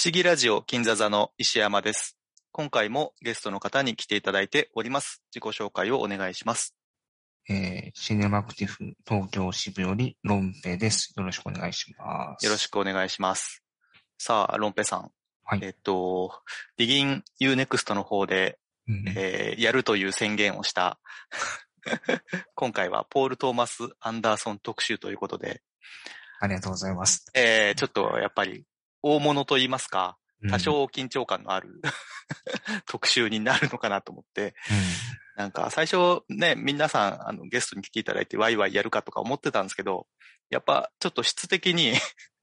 不思議ラジオ金座座の石山です。今回もゲストの方に来ていただいております。自己紹介をお願いします。えー、シネマクティフ東京支部よりロンペです。よろしくお願いします。よろしくお願いします。さあ、ロンペさん。はいえっと、ディギン Unext の方で、うんえーやるという宣言をした、今回はポール・トーマス・アンダーソン特集ということで、ありがとうございます。えーちょっとやっぱり大物と言いますか、うん。多少緊張感のある 特集になるのかなと思って、なんか最初ね、皆さんあのゲストに来ていただいてワイワイやるかとか思ってたんですけど、やっぱちょっと質的に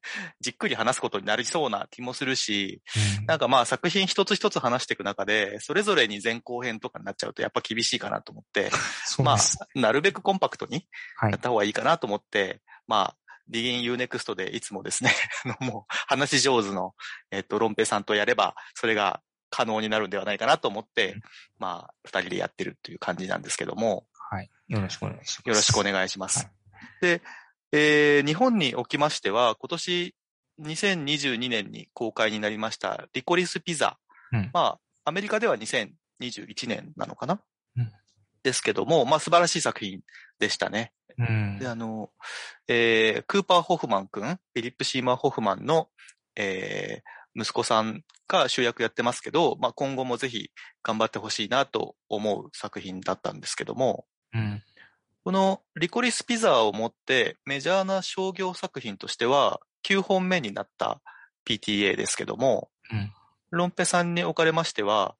じっくり話すことになりそうな気もするし、うん。なんかまあ作品一つ一つ話していく中で、それぞれに前後編とかになっちゃうとやっぱ厳しいかなと思って、まあなるべくコンパクトにはい。やっ。た方がいいかなと思って、まあ、ディギン Unext でいつもですね、あのもう話し上手の、えっと、ロンペさんとやれば、それが可能になるんではないかなと思って、うんまあ、二人でやってるっていう感じなんですけども、はい。よろしくお願いします。よろしくおい願いします。はいで、えー日本におきましては、今年2022年に公開になりました、リコリスピザ。うんまあ、アメリカでは2021年なのかな、うんですけども、まあ素晴らしい作品でしたね。うんで、。あの、えークーパー・ホフマン君、フィリップ・シーマー・ホフマンの、えー息子さんが主役やってますけど、まあ、今後もぜひ頑張ってほしいなと思う作品だったんですけども、うん。このリコリス・ピザをもってメジャーな商業作品としては9本目になった PTA ですけども、うんロンペさんにおかれましては、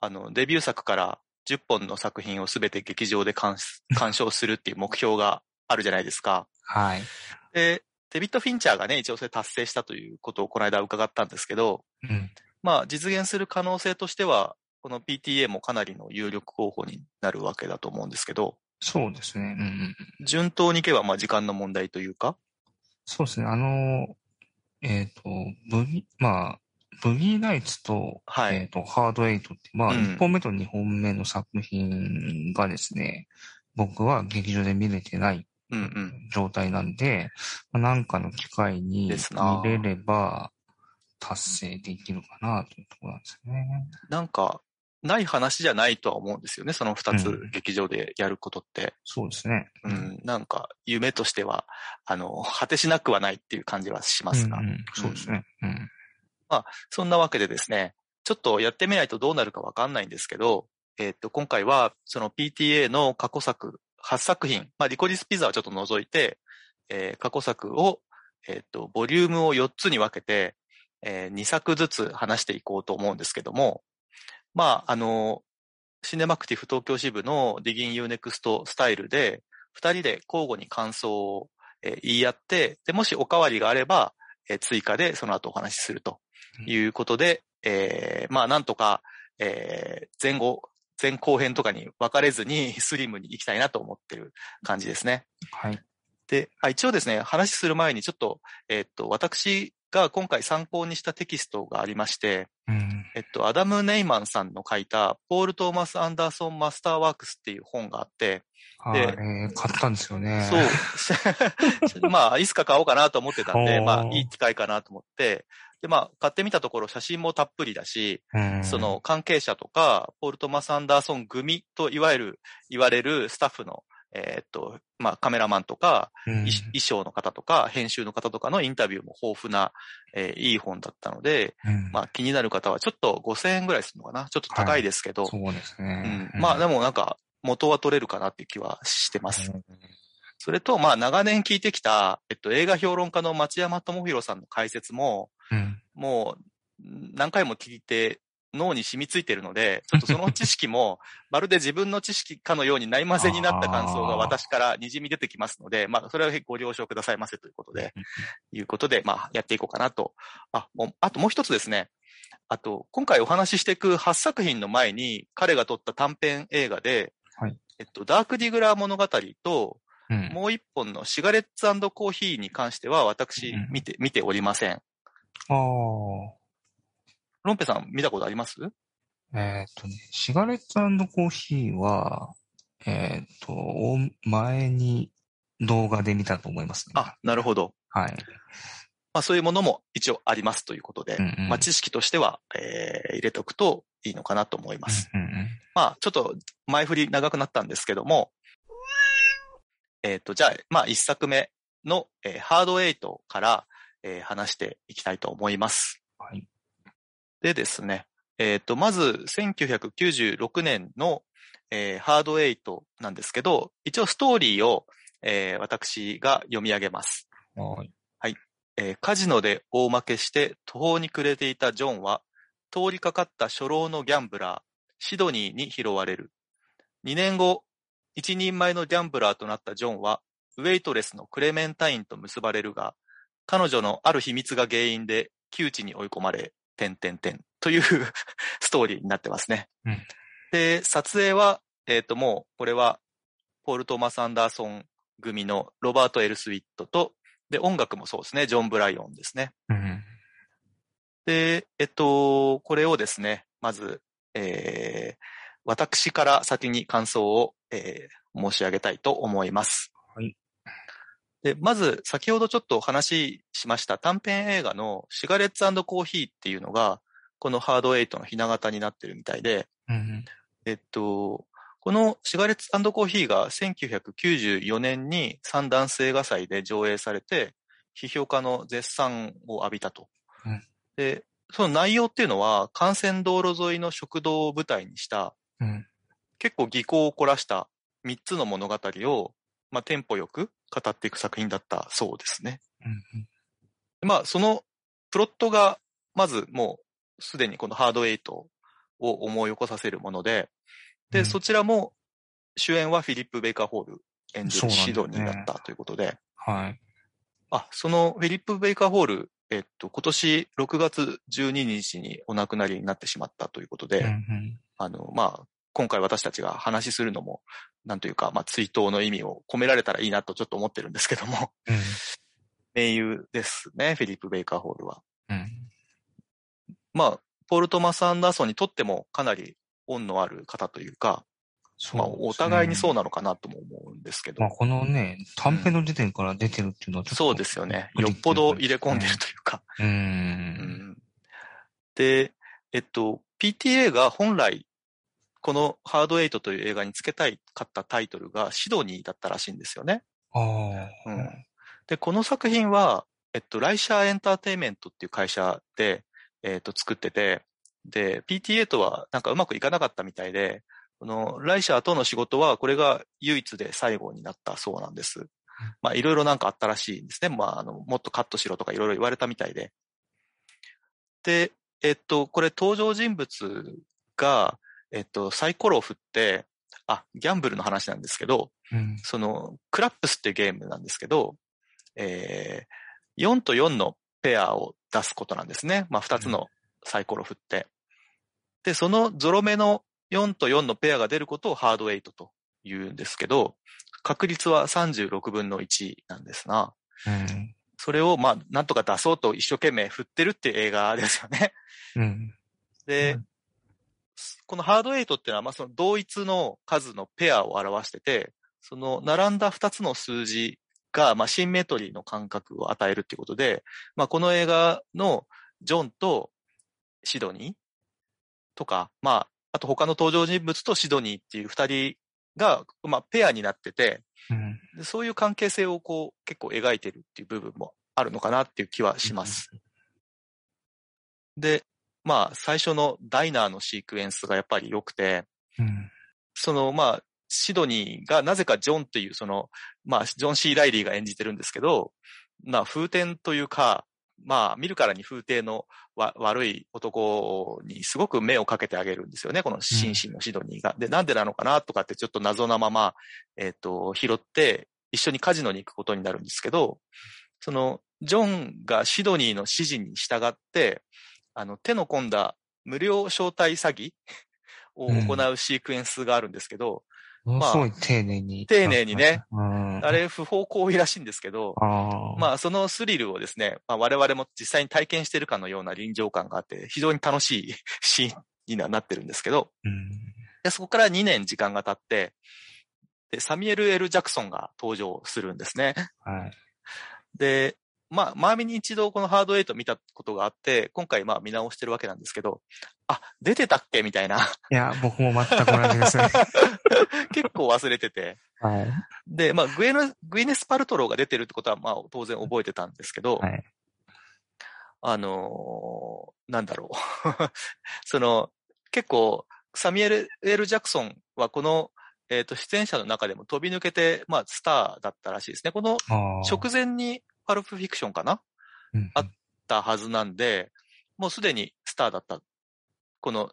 あの、デビュー作から10本の作品をすべて劇場で鑑 鑑賞するっていう目標があるじゃないですか。はい。で、デビッド・フィンチャーがね、一応それ達成したということをこの間伺ったんですけど、うん。まあ実現する可能性としては、この PTA もかなりの有力候補になるわけだと思うんですけど、そうですね。うんうん。順当にいけばまあ時間の問題というか、そうですね。あの、えっ、と、ブギ、まあ、ブギーナイツと、はいえっ、と、ハードエイトって、まあ、うん1本目と2本目の作品がですね、僕は劇場で見れてないうんうん。状態なんで、まあなんかの機会に見れれば達成できるかなというところなんですよね。なんか、ない話じゃないとは思うんですよね、その二つうん劇場でやることって。そうですね。うん、なんか、夢としては、あの、果てしなくはないっていう感じはしますが。うんうんそうですね。うん。まあそんなわけでですね、ちょっとやってみないとどうなるかわかんないんですけど、えっと、今回は、その PTA の過去作、8作品、まあ、リコリスピザはちょっと除いて、えー過去作を、えっと、ボリュームを4つに分けて、え2作ずつ話していこうと思うんですけども、まあ、あの、シネマクティフ東京支部のディギン U-NEXT スタイルで、2人で交互に感想を、えー言い合って、で、もしおかわりがあれば、えー追加でその後お話しすると。いうことで、えーまあなんとか、えー前後、前後編とかに分かれずに スリムに行きたいなと思ってる感じですね。はい。で、あ一応ですね、話する前にちょっと、えーっと、私が今回参考にしたテキストがありまして、うん。えっと、アダム・ネイマンさんの書いた、ポール・トーマス・アンダーソン・マスター・ワークスっていう本があって、あれ、買ったんですよね。そう。まあ、いつか買おうかなと思ってたんで、まあ、いい機会かなと思って、で、まあ、買ってみたところ写真もたっぷりだし、うん。その関係者とか、ポール・トーマス・アンダーソン組といわゆる、言われるスタッフの、えーっと、まあ、カメラマンとか、うん、衣衣装の方とか、編集の方とかのインタビューも豊富な、えーいい本だったので、うん。まあ、気になる方はちょっと5000円ぐらいするのかな？ちょっと高いですけど、そうですね。うん、まあ、でもなんか、元は取れるかなっていう気はしてます。うん。それと、まあ、長年聞いてきた、えっと、映画評論家の町山智博さんの解説も、うん。もう、何回も聞いて、脳に染みついてるので、ちょっとその知識も、まるで自分の知識かのようにないまぜになった感想が私から滲み出てきますので、まあ、それはご了承くださいませということで、いうことで、まあ、やっていこうかなと。あ、もうあともう一つですね。あと、今回お話ししていく8作品の前に、彼が撮った短編映画で、はいえっと、ダークディグラー物語と、うん。もう一本のシガレッツコーヒーに関しては私うん見て、見ておりません。ああ。ロンペさん見たことあります？えっ、とね、シガレッツコーヒーは、えっ、と、お前に動画で見たと思いますね。あ、なるほど。はい。まあそういうものも一応ありますということで、うんうんまあ知識としては、えー入れておくといいのかなと思います。うんうんまあちょっと前振り長くなったんですけども、えっ、と、じゃあ、まあ一作目の、えーハードエイトから、えー話していきたいと思います。はい。でですね、えっ、と、まず1996年の、えーハードエイトなんですけど、一応ストーリーを、えー私が読み上げます。はい。えーカジノで大負けして途方に暮れていたジョンは、通りかかった初老のギャンブラー、シドニーに拾われる。2年後、一人前のギャンブラーとなったジョンは、ウェイトレスのクレメンタインと結ばれるが、彼女のある秘密が原因で窮地に追い込まれ、点点点という ストーリーになってますね。うんで、撮影は、えっ、と、もう、これは、ポール・トーマス・アンダーソン組のロバート・エルスウィットと、で、音楽もそうですね、ジョン・ブライオンですね。うん。で、えっと、これをですね、まず、えー、私から先に感想を、えー申し上げたいと思います。はい。で、まず、先ほどちょっとお話ししました短編映画のシガレッツコーヒーっていうのが、このハードエイトのひな形になってるみたいで、うん。えっと、このシガレッツコーヒーが1994年にサンダンス映画祭で上映されて、批評家の絶賛を浴びたと。うんで、その内容っていうのは、幹線道路沿いの食堂を舞台にした、うん。結構技巧を凝らした3つの物語を、まあ、テンポよく語っていく作品だったそうですね。うん。まあ、そのプロットが、まずもうすでにこのハードエイトを思い起こさせるもので、で、うんそちらも主演はフィリップ・ベイカー・ホール演じるシドニーだったということで、はい。あ、そのフィリップ・ベイカー・ホール、えっと、今年6月12日にお亡くなりになってしまったということで、うんうん。あの、まあ、今回私たちが話しするのも、なんというか、まあ、追悼の意味を込められたらいいなとちょっと思ってるんですけども、うん。名優ですね、フィリップ・ベイカー・ホールは。うん。まあ、ポール・トマス・アンダーソンにとってもかなり恩のある方というか、うですねお互いにそうなのかなとも思うんですけど、まあ、このね、短編の時点から出てるっていうのはちょっと、そうですよね。よっぽど入れ込んでるというか。う。うんんで、えっと、PTA が本来、このハードエイトという映画に付けたいかったタイトルがシドニーだったらしいんですよね。うんで、この作品は、えっと、ライシャーエンターテイメントっていう会社で、えっと、作ってて、で、PTA とはなんかうまくいかなかったみたいで、このライシャーとの仕事はこれが唯一で最後になったそうなんです。まあ、いろいろなんかあったらしいんですね。まあ、あの、もっとカットしろとかいろいろ言われたみたいで。で、えっと、これ登場人物が、えっと、サイコロを振って、あ、ギャンブルの話なんですけど、うん。その、クラップスっていうゲームなんですけど、えー、4と4のペアを出すことなんですね。まあ、2つのサイコロ振って。で、そのゾロ目の4と4のペアが出ることをハードエイトと言うんですけど、確率は36分の1なんですな。うん。それを、まあ、なんとか出そうと一生懸命振ってるっていう映画ですよね。うん。で、うんこのハードエイトっていうのは、まあ、その同一の数のペアを表してて、その並んだ2つの数字が、まあ、シンメトリーの感覚を与えるっていうことで、まあ、この映画のジョンとシドニーとか、まあ、あと他の登場人物とシドニーっていう2人が、まあ、ペアになってて、うん。でそういう関係性をこう結構描いてるっていう部分もあるのかなっていう気はします。で、まあ、最初のダイナーのシークエンスがやっぱり良くて、うん。その、まあ、シドニーがなぜかジョンっていう、その、まあ、ジョン・シー・ライリーが演じてるんですけど、まあ、風天というか、まあ、見るからに風景のわ悪い男にすごく目をかけてあげるんですよね、この紳士のシドニーが。で、なんでなのかなとかってちょっと謎なまま、えっ、と、拾って、一緒にカジノに行くことになるんですけど、その、ジョンがシドニーの指示に従って、あの、手の込んだ無料招待詐欺？を行うシークエンスがあるんですけど、ものすごい丁寧に。丁寧にね。うん。あれ不法行為らしいんですけど、ああ。まあそのスリルをですね、まあ、我々も実際に体験してるかのような臨場感があって、非常に楽しい シーンにはなってるんですけど、うん。でそこから2年時間が経って、でサミュエル・エル・ジャクソンが登場するんですね。はい。で、まあ、前に一度このハードエイト見たことがあって、今回まあ見直してるわけなんですけど、あ、出てたっけみたいな。いや、僕も全く同じですね。結構忘れてて。はい。で、まあ、グエノグイネス・パルトローが出てるってことは、まあ、当然覚えてたんですけど、はい。あのーなんだろう。その、結構、サミュエル・エル・ジャクソンはこの、えっ、と、出演者の中でも飛び抜けて、まあ、スターだったらしいですね。この。直前にパルプフィクションかな？うんあったはずなんで、もうすでにスターだった、この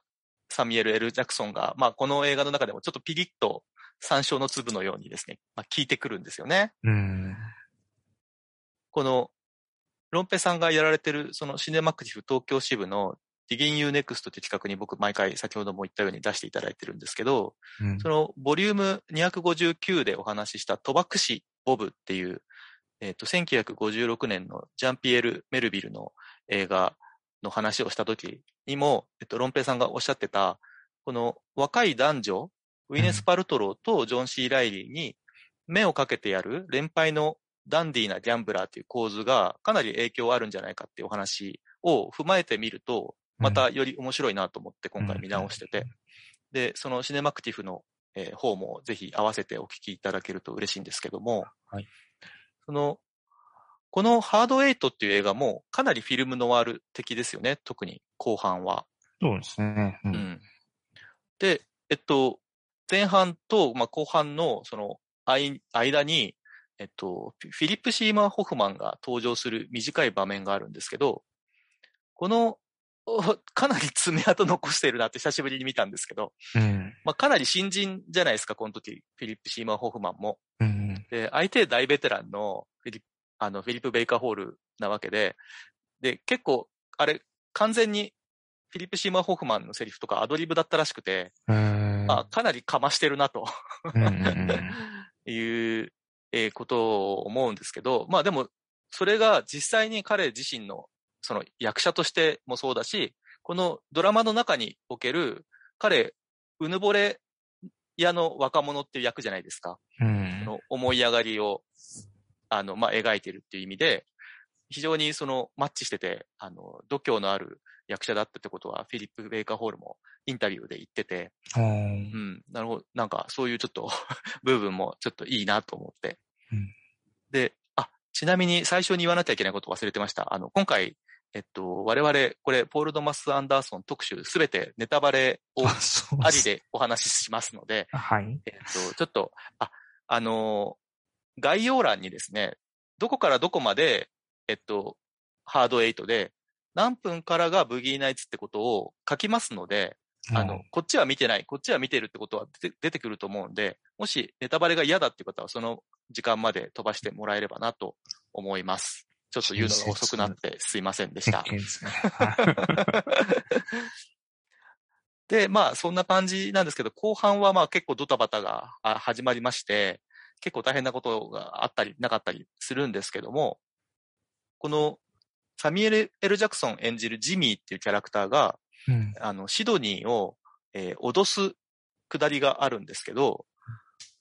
サミュエル・エル・ジャクソンが、まあこの映画の中でもちょっとピリッと山椒の粒のようにですね、まあ効いてくるんですよね。うん。この、ロンペさんがやられてる、そのシネマクティフ東京支部の Digging You Next って企画に僕毎回先ほども言ったように出していただいてるんですけど、うんそのボリューム259でお話しした賭博師ボブっていう、えっ、と、1956年のジャンピエール・メルビルの映画の話をした時にも、えっと、ロンペイさんがおっしゃってた、この若い男女、ウィネス・パルトローとジョン・シー・ライリーに目をかけてやる連敗のダンディーなギャンブラーっていう構図がかなり影響あるんじゃないかっていうお話を踏まえてみると、またより面白いなと思って今回見直してて、で、そのシネマクティフの、えー方もぜひ合わせてお聞きいただけると嬉しいんですけども、はいその、このハードエイトっていう映画もかなりフィルムノワール的ですよね、特に後半は。そうですね。う。うんん。で、えっと、前半と、まあ、後半のその間間に、えっと、フィリップ・シーマー・ホフマンが登場する短い場面があるんですけど、この、お かなり爪痕残してるなって久しぶりに見たんですけど、うん。まあ、かなり新人じゃないですか、この時、フィリップ・シーマー・ホフマンも。うん。で、相手大ベテランのフィリップ、あの、フィリップ・ベイカーホールなわけで、で、結構、あれ、完全にフィリップ・シーマー・ホフマンのセリフとかアドリブだったらしくて、えーまあ、かなりかましてるなと いう、えーことを思うんですけど、まあでも、それが実際に彼自身の、その役者としてもそうだし、このドラマの中における、彼、うぬぼれ屋の若者っていう役じゃないですか。うんその思い上がりを、あの、まあ、描いてるっていう意味で、非常にそのマッチしてて、あの、度胸のある役者だったってことは、フィリップ・ベイカーホールもインタビューで言ってて、うん、なるほど、なんかそういうちょっと 部分もちょっといいなと思って。うんで、あ、ちなみに最初に言わなきゃいけないことを忘れてました。あの、今回、えっと、我々、これ、ポール・ドマス・アンダーソン特集、すべてネタバレをあ、りでお話ししますので、はい。えっと、ちょっと、あ、あのー概要欄にですね、どこからどこまで、えっと、ハードエイトで、何分からがブギーナイツってことを書きますので、あの、こっちは見てない、こっちは見てるってことは出てくると思うんで、もしネタバレが嫌だって方は、その時間まで飛ばしてもらえればなと思います。ちょっと言うのが遅くなってすいませんでした。でまあ、そんな感じなんですけど、後半はまあ結構ドタバタがあ始まりまして、結構大変なことがあったりなかったりするんですけども、このサミュエル・エル・ジャクソン演じるジミーっていうキャラクターが、うん。あの、シドニーを、えー脅すくだりがあるんですけど、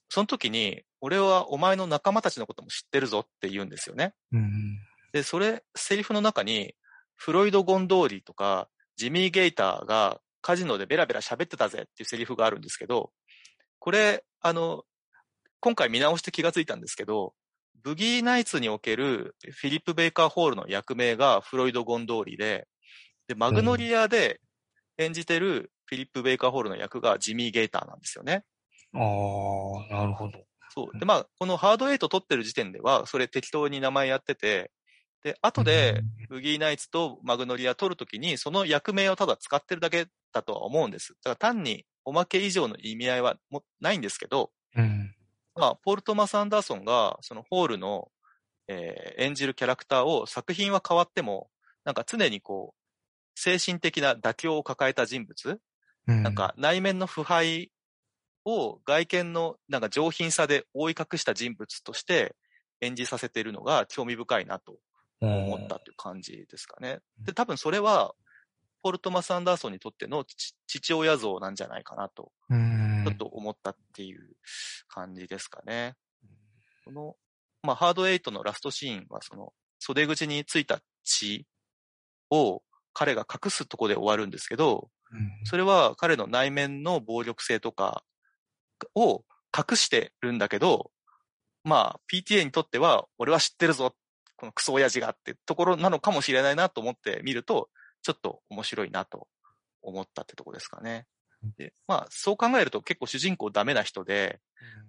その時に、俺はお前の仲間たちのことも知ってるぞって言うんですよね。うん。で、それ、セリフの中に、フロイド・ゴンドーリーとか、ジミー・ゲイターがカジノでベラベラ喋ってたぜっていうセリフがあるんですけど、これ、あの、今回見直して気がついたんですけど、ブギーナイツにおけるフィリップ・ベイカー・ホールの役名がフロイド・ゴンドーリーで、で、マグノリアで演じてるフィリップ・ベイカー・ホールの役がジミー・ゲイターなんですよね。ああ、なるほど。そう。で、まあ、このハードエイト撮ってる時点では、それ適当に名前やってて、で、後で、ブギーナイツとマグノリア撮るときに、その役名をただ使ってるだけだとは思うんです。だから単におまけ以上の意味合いはもないんですけど、うん。まあ、ポール・トマス・アンダーソンが、そのホールの、えー演じるキャラクターを作品は変わっても、なんか常にこう、精神的な妥協を抱えた人物、うん。なんか内面の腐敗を外見のなんか上品さで覆い隠した人物として演じさせているのが興味深いなと思ったという感じですかね。で、多分それは、ポール・トマス・アンダーソンにとっての父父親像なんじゃないかなと、うん。ちょっと思ったっていう感じですかね。この、まあ、ハードエイトのラストシーンは、その、袖口についた血を彼が隠すとこで終わるんですけど、うんそれは彼の内面の暴力性とかを隠してるんだけど、まあ PTA にとっては俺は知ってるぞ、このクソ親父がってところなのかもしれないなと思って見ると、ちょっと面白いなと思ったってとこですかね。で、まあそう考えると結構主人公ダメな人で、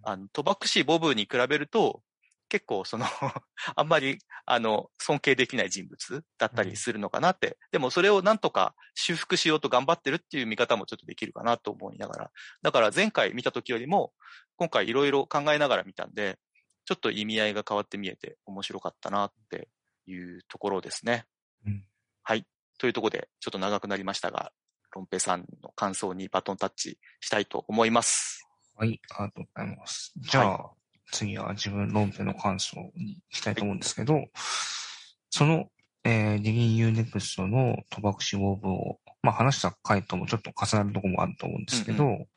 あの、賭博師ボブに比べると、結構その、あんまり、あの、尊敬できない人物だったりするのかなって。でもそれをなんとか修復しようと頑張ってるっていう見方もちょっとできるかなと思いながら。だから前回見た時よりも、今回いろいろ考えながら見たんで、ちょっと意味合いが変わって見えて面白かったなっていうところですね。うんはい。というところで、ちょっと長くなりましたが、ロンペさんの感想にバトンタッチしたいと思います。はい、ありがとうございます。じゃあ、次は自分ロンペの感想に行きたいと思うんですけど、その、えー、ディギン U-NEXT の賭博志望部を、まあ話した回ともちょっと重なるところもあると思うんですけど、う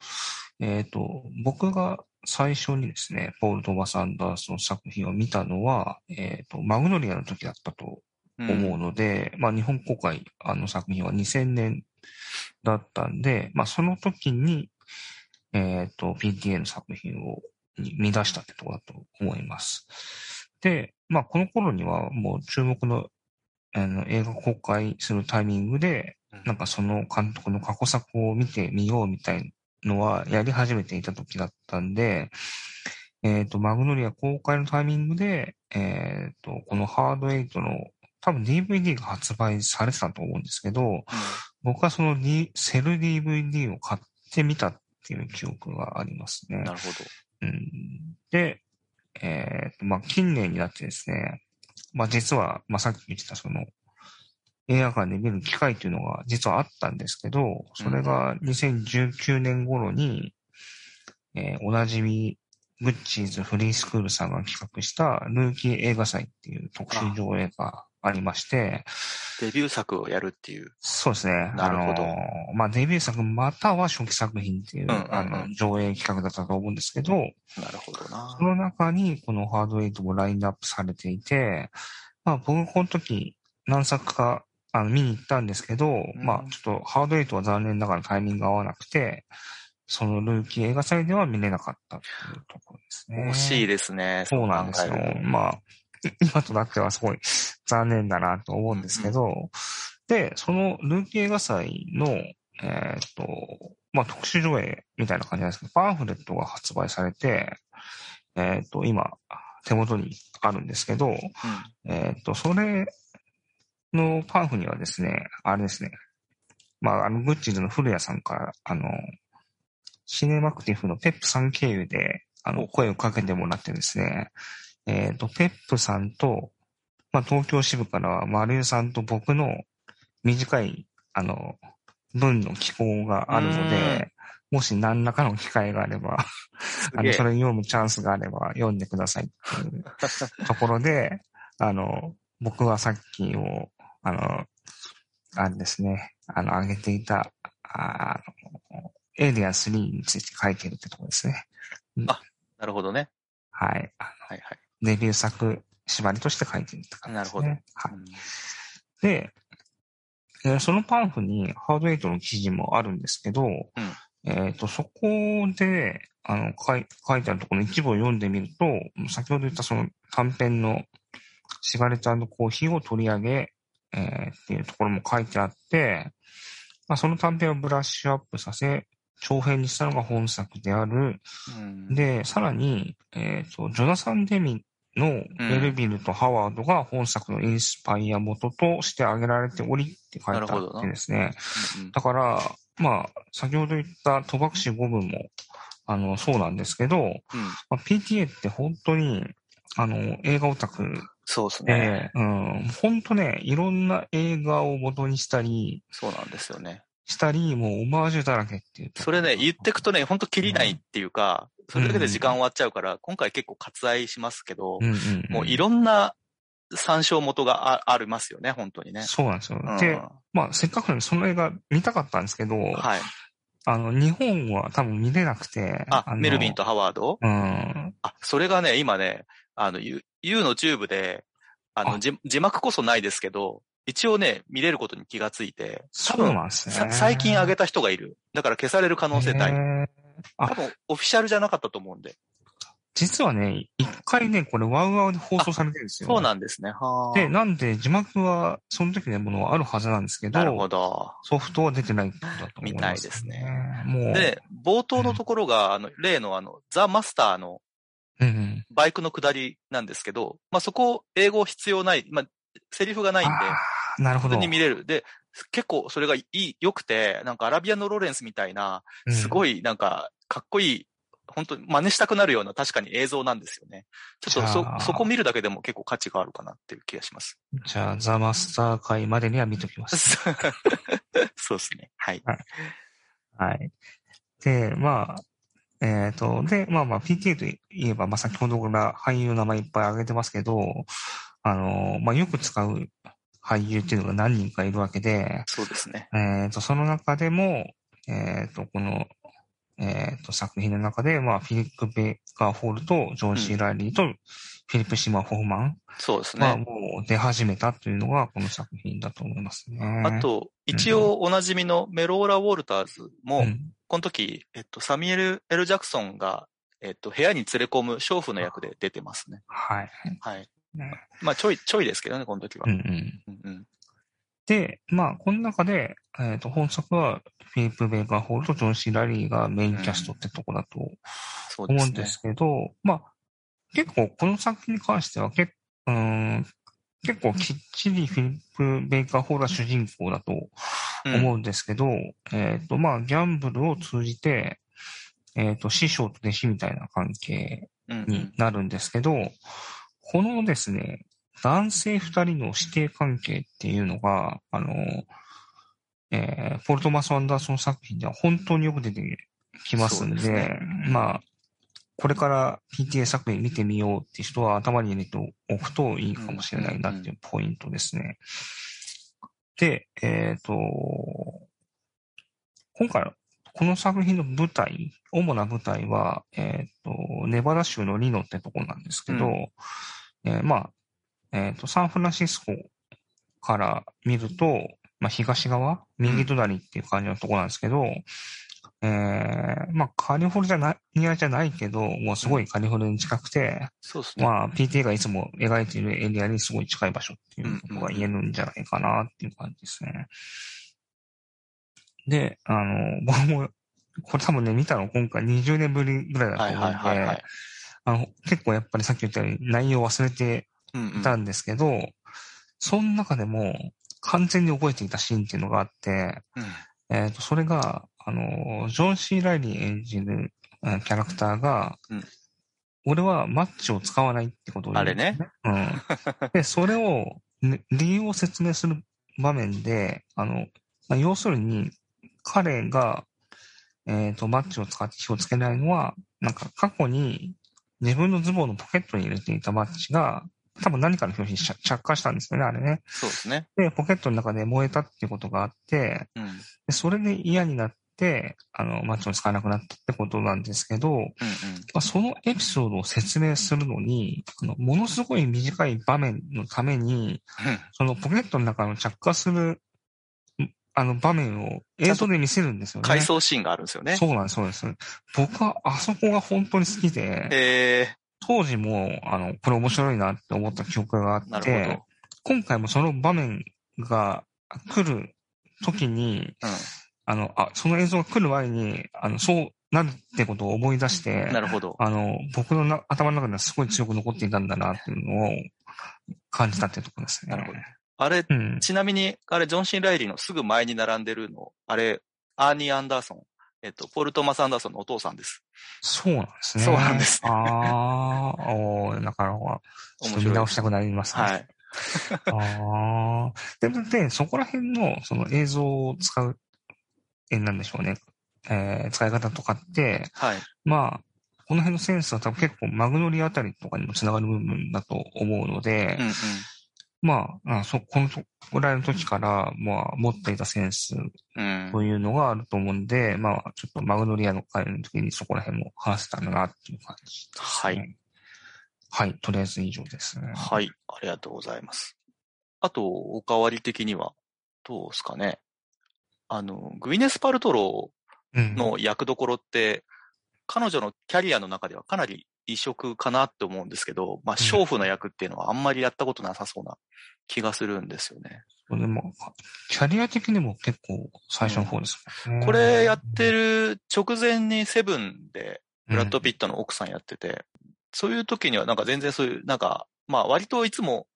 えっ、と、僕が最初にですね、ポール・トーマス・アンダーソンの作品を見たのは、えっ、と、マグノリアの時だったとうん思うので、まあ日本公開あの作品は2000年だったんで、まあその時に、えっ、と、PTA の作品をに見出したってところだと思います。で、まあこの頃にはもう注目のあの映画公開するタイミングで、なんかその監督の過去作を見てみようみたいのはやり始めていた時だったんで、えっ、と、マグノリア公開のタイミングで、えっ、と、このハードエイトの多分 DVD が発売されてたと思うんですけど、僕はその、D、セル DVD を買ってみたっていう記憶がありますね。なるほど。うん、で、えっ、と、まあ、近年になってですね、まあ、実は、まあ、さっき言ってたその、映画館で見る機会というのが実はあったんですけど、それが2019年頃に、えーおなじみ、グッチーズフリースクールさんが企画したルーキー映画祭っていう特集上映がありまして、デビュー作をやるっていう。そうですね。なるほどあまあ、デビュー作または初期作品っていう、うんうんうんあの、上映企画だったと思うんですけど、なるほどなそ。の中にこのハードエイトもラインナップされていて、まあ僕この時何作かあの見に行ったんですけど、んまあちょっとハードエイトは残念ながらタイミングが合わなくて、そのルーキー映画祭では見れなかったっていうところですね。惜しいですね。そうなんですよまあ、今となってはすごい残念だなと思うんですけど、で、そのルーキー映画祭の、えーっと、まあ特殊上映みたいな感じなんですけど、パンフレットが発売されて、えーっと、今、手元にあるんですけど、えーっと、それのパンフにはですね、あれですね、まあ、あの、グッチーズの古谷さんから、あの、シネマクティフのペップさん経由で、あの、声をかけてもらってですね、えっ、と、ペップさんと、まあ、東京支部からは丸井さんと僕の短い、あの、文の寄稿があるので、もし何らかの機会があれば、あの、それ読むチャンスがあれば読んでくださいっていうところで、あの、僕はさっきを、あの、あれですね、あの、上げていた、あの、エイリアン3について書いてるってところですね。なるほどね。はい。あはいはい。デビュー作縛りとして書いてるって感じですね。なるはい。うんで、えーそのパンフにハードエイトの記事もあるんですけど、えっ、と、そこで、あの、書い書いてあるところの一部を読んでみると、先ほど言ったその短編のシガレットコーヒーを取り上げ、えーっていうところも書いてあって、まあ、その短編をブラッシュアップさせ、長編にしたのが本作である。うんで、さらに、えっ、と、ジョナサン・デミのベルビルとハワードが本作のインスパイア元として挙げられておりって書いてあってですね。うんうんだから、まあ、先ほど言った賭博士5分も、あの、そうなんですけど、まあ、PTA って本当に、あの、映画オタクそうですね。で、うん、本当ね、いろんな映画を元にしたり、そうなんですよね。したり、もうオマージュだらけっていうと。それね、言ってくとね、ほんと切りないっていうか、それだけで時間終わっちゃうから、今回結構割愛しますけどう、んうんうん、もういろんな参照元があありますよね、本当にね。そうなんですよ。うんで、まあ、せっかくなんでその映画見たかったんですけど、はい。あの、日本は多分見れなくて。あ、のメルビンとハワード？うん。あ、それがね、今ね、あの、U, のチューブで、あのあ字、字幕こそないですけど、一応ね、見れることに気がついて、多そう分なんですね。さ最近上げた人がいる。だから消される可能性大。へーあ多分、オフィシャルじゃなかったと思うんで。実はね、一回ね、これワウワウで放送されてるんですよ。そうなんですね。はあ。で、なんで字幕はその時のものはあるはずなんですけど、なるほど。ソフトは出てないことだと思います、みたいですね。もう、で、冒頭のところが、あの、例のあの、ザ・マスターのバイクの下りなんですけど、まあ、そこ、英語必要ない、まあ、セリフがないんで、なるほど。普通に見れる。で、結構それがいい、良くて、なんかアラビアのローレンスみたいな、すい。ごいなんか、かっこいい、本当に真似したくなるような確かに映像なんですよね。ちょっとそ、そこ見るだけでも結構価値があるかなっていう気がします。じゃあ、ザ・マスター会までには見ときます。そうですね。はい。はい。で、まあ、えっ、と、で、まあまあ、PTA といえば、まあ先ほどから俳優の名前いっぱい挙げてますけど、あの、まあよく使う俳優っていうのが何人かいるわけで、そうですね。えっ、と、その中でも、えっ、と、この、えっ、と、作品の中で、まあ、フィリップ・ベーカーホールと、ジョン・シー・ライリーと、フィリップ・シーマー・ホフマンそうですがね。もう出始めたというのが、この作品だと思いますね。あと、一応おなじみのメローラ・ウォルターズも、うん、この時、えっと、サミュエル・エル・ジャクソンが、えっと、部屋に連れ込む娼婦の役で出てますね。はい。はい。ねまあ、ちょい、ちょいですけどね、この時は。うんうん。うんうん。で、まあ、この中で、えっ、と、本作は、フィリップ・ベーカーホールとジョン・シー・ラリーがメインキャストってとこだとそうですね思うんで。すけど、まあ、結構この作品に関しては、けうん結構きっちりフィリップ・ベーカーホールが主人公だとうん思うんですけど、えっ、と、まあ、ギャンブルを通じて、えっ、と、師匠と弟子みたいな関係うんうん。になるんですけど、このですね、男性二人の師弟関係っていうのが、あの、えーポルトマス・アンダーソン作品では本当によく出てきますんで、ですねまあ、これから PTA 作品見てみようって人は頭に入れておくといいかもしれないなっていうポイントですね。で、えっ、と、今回、この作品の舞台、主な舞台は、えっ、と、ネバダ州のリノってとこなんですけど、うんえーまあ、えっ、と、サンフランシスコから見ると、まあ、東側、右隣っていう感じのとこなんですけど、えーまあ、カリフォルニアじゃないけど、もうすごいカリフォルニアに近くて、そうですね。まあ、PTA がいつも描いているエリアにすごい近い場所っていうことが言えるんじゃないかなっていう感じですね。で、あの、僕も、これ多分ね、見たの今回20年ぶりぐらいだとはい思うんではいはいはい、。あの、結構やっぱりさっき言ったように内容忘れていたんですけど、その中でも完全に覚えていたシーンっていうのがあって、うんえっ、と、それが、あの、ジョン・シー・ライリー演じるうんキャラクターが、うん俺はマッチを使わないってことを言うんですあれね。うん。で、それを、ね理由を説明する場面で、あの、まあ、要するに、彼が、えっ、と、マッチを使って火をつけないのは、なんか過去に自分のズボンのポケットに入れていたマッチが、多分何かの表紙に着着火したんですよね、あれね。そうですね。で、ポケットの中で燃えたっていうことがあって、うん。でそれで嫌になって、あの、マッチを使わなくなったってことなんですけど、うんうん。まあ、そのエピソードを説明するのに、あの、ものすごい短い場面のために、そのポケットの中の着火する、んあの場面を映像で見せるんですよね。回想シーンがあるんですよね。そうなんです、そうです。僕はあそこが本当に好きで、え当時も、あの、これ面白いなって思った記憶があって。今回もその場面が来る時に、あの、あ、その映像が来る前に、あの、そうなるってことを思い出してうん。、なるほど。あの、僕のな頭の中ではすごい強く残っていたんだなっていうのを感じたっていうところですね。なるほど。あれ、うん。ちなみに、あれ、ジョン・シン・ライリーのすぐ前に並んでるの、あれ、アーニー・アンダーソン。えっと、ポール・トーマス・アンダーソンのお父さんです。そうなんですね。そうなんですああ、おーなかなか、見直したくなりますね。はい。ああ。で、で、そこら辺の、その映像を使う、え、なんでしょうね。えー使い方とかって、はい。まあ、この辺のセンスは多分結構マグノリあたりとかにもつながる部分だと思うので、うんうん。まあ、あそ、このとぐらいの時から、まあ、持っていたセンスうん。というのがあると思うんで、まあ、ちょっとマグノリアの会の時にそこら辺も話せたんだなっていう感じね。はい。はい、とりあえず以上です。はい、ありがとうございます。あと、おかわり的には、どうですかね。あの、グイネス・パルトロうん。の役どころって、彼女のキャリアの中ではかなり異色かなって思うんですけど、まあ、うん娼婦の役っていうのはあんまりやったことなさそうな気がするんですよね。でも、キャリア的にも結構最初の方ですもんね。これやってる直前にセブンでブラッド・ピッットの奥さんやってて、そういう時にはなんか全然そういう、なんか、まあ割といつも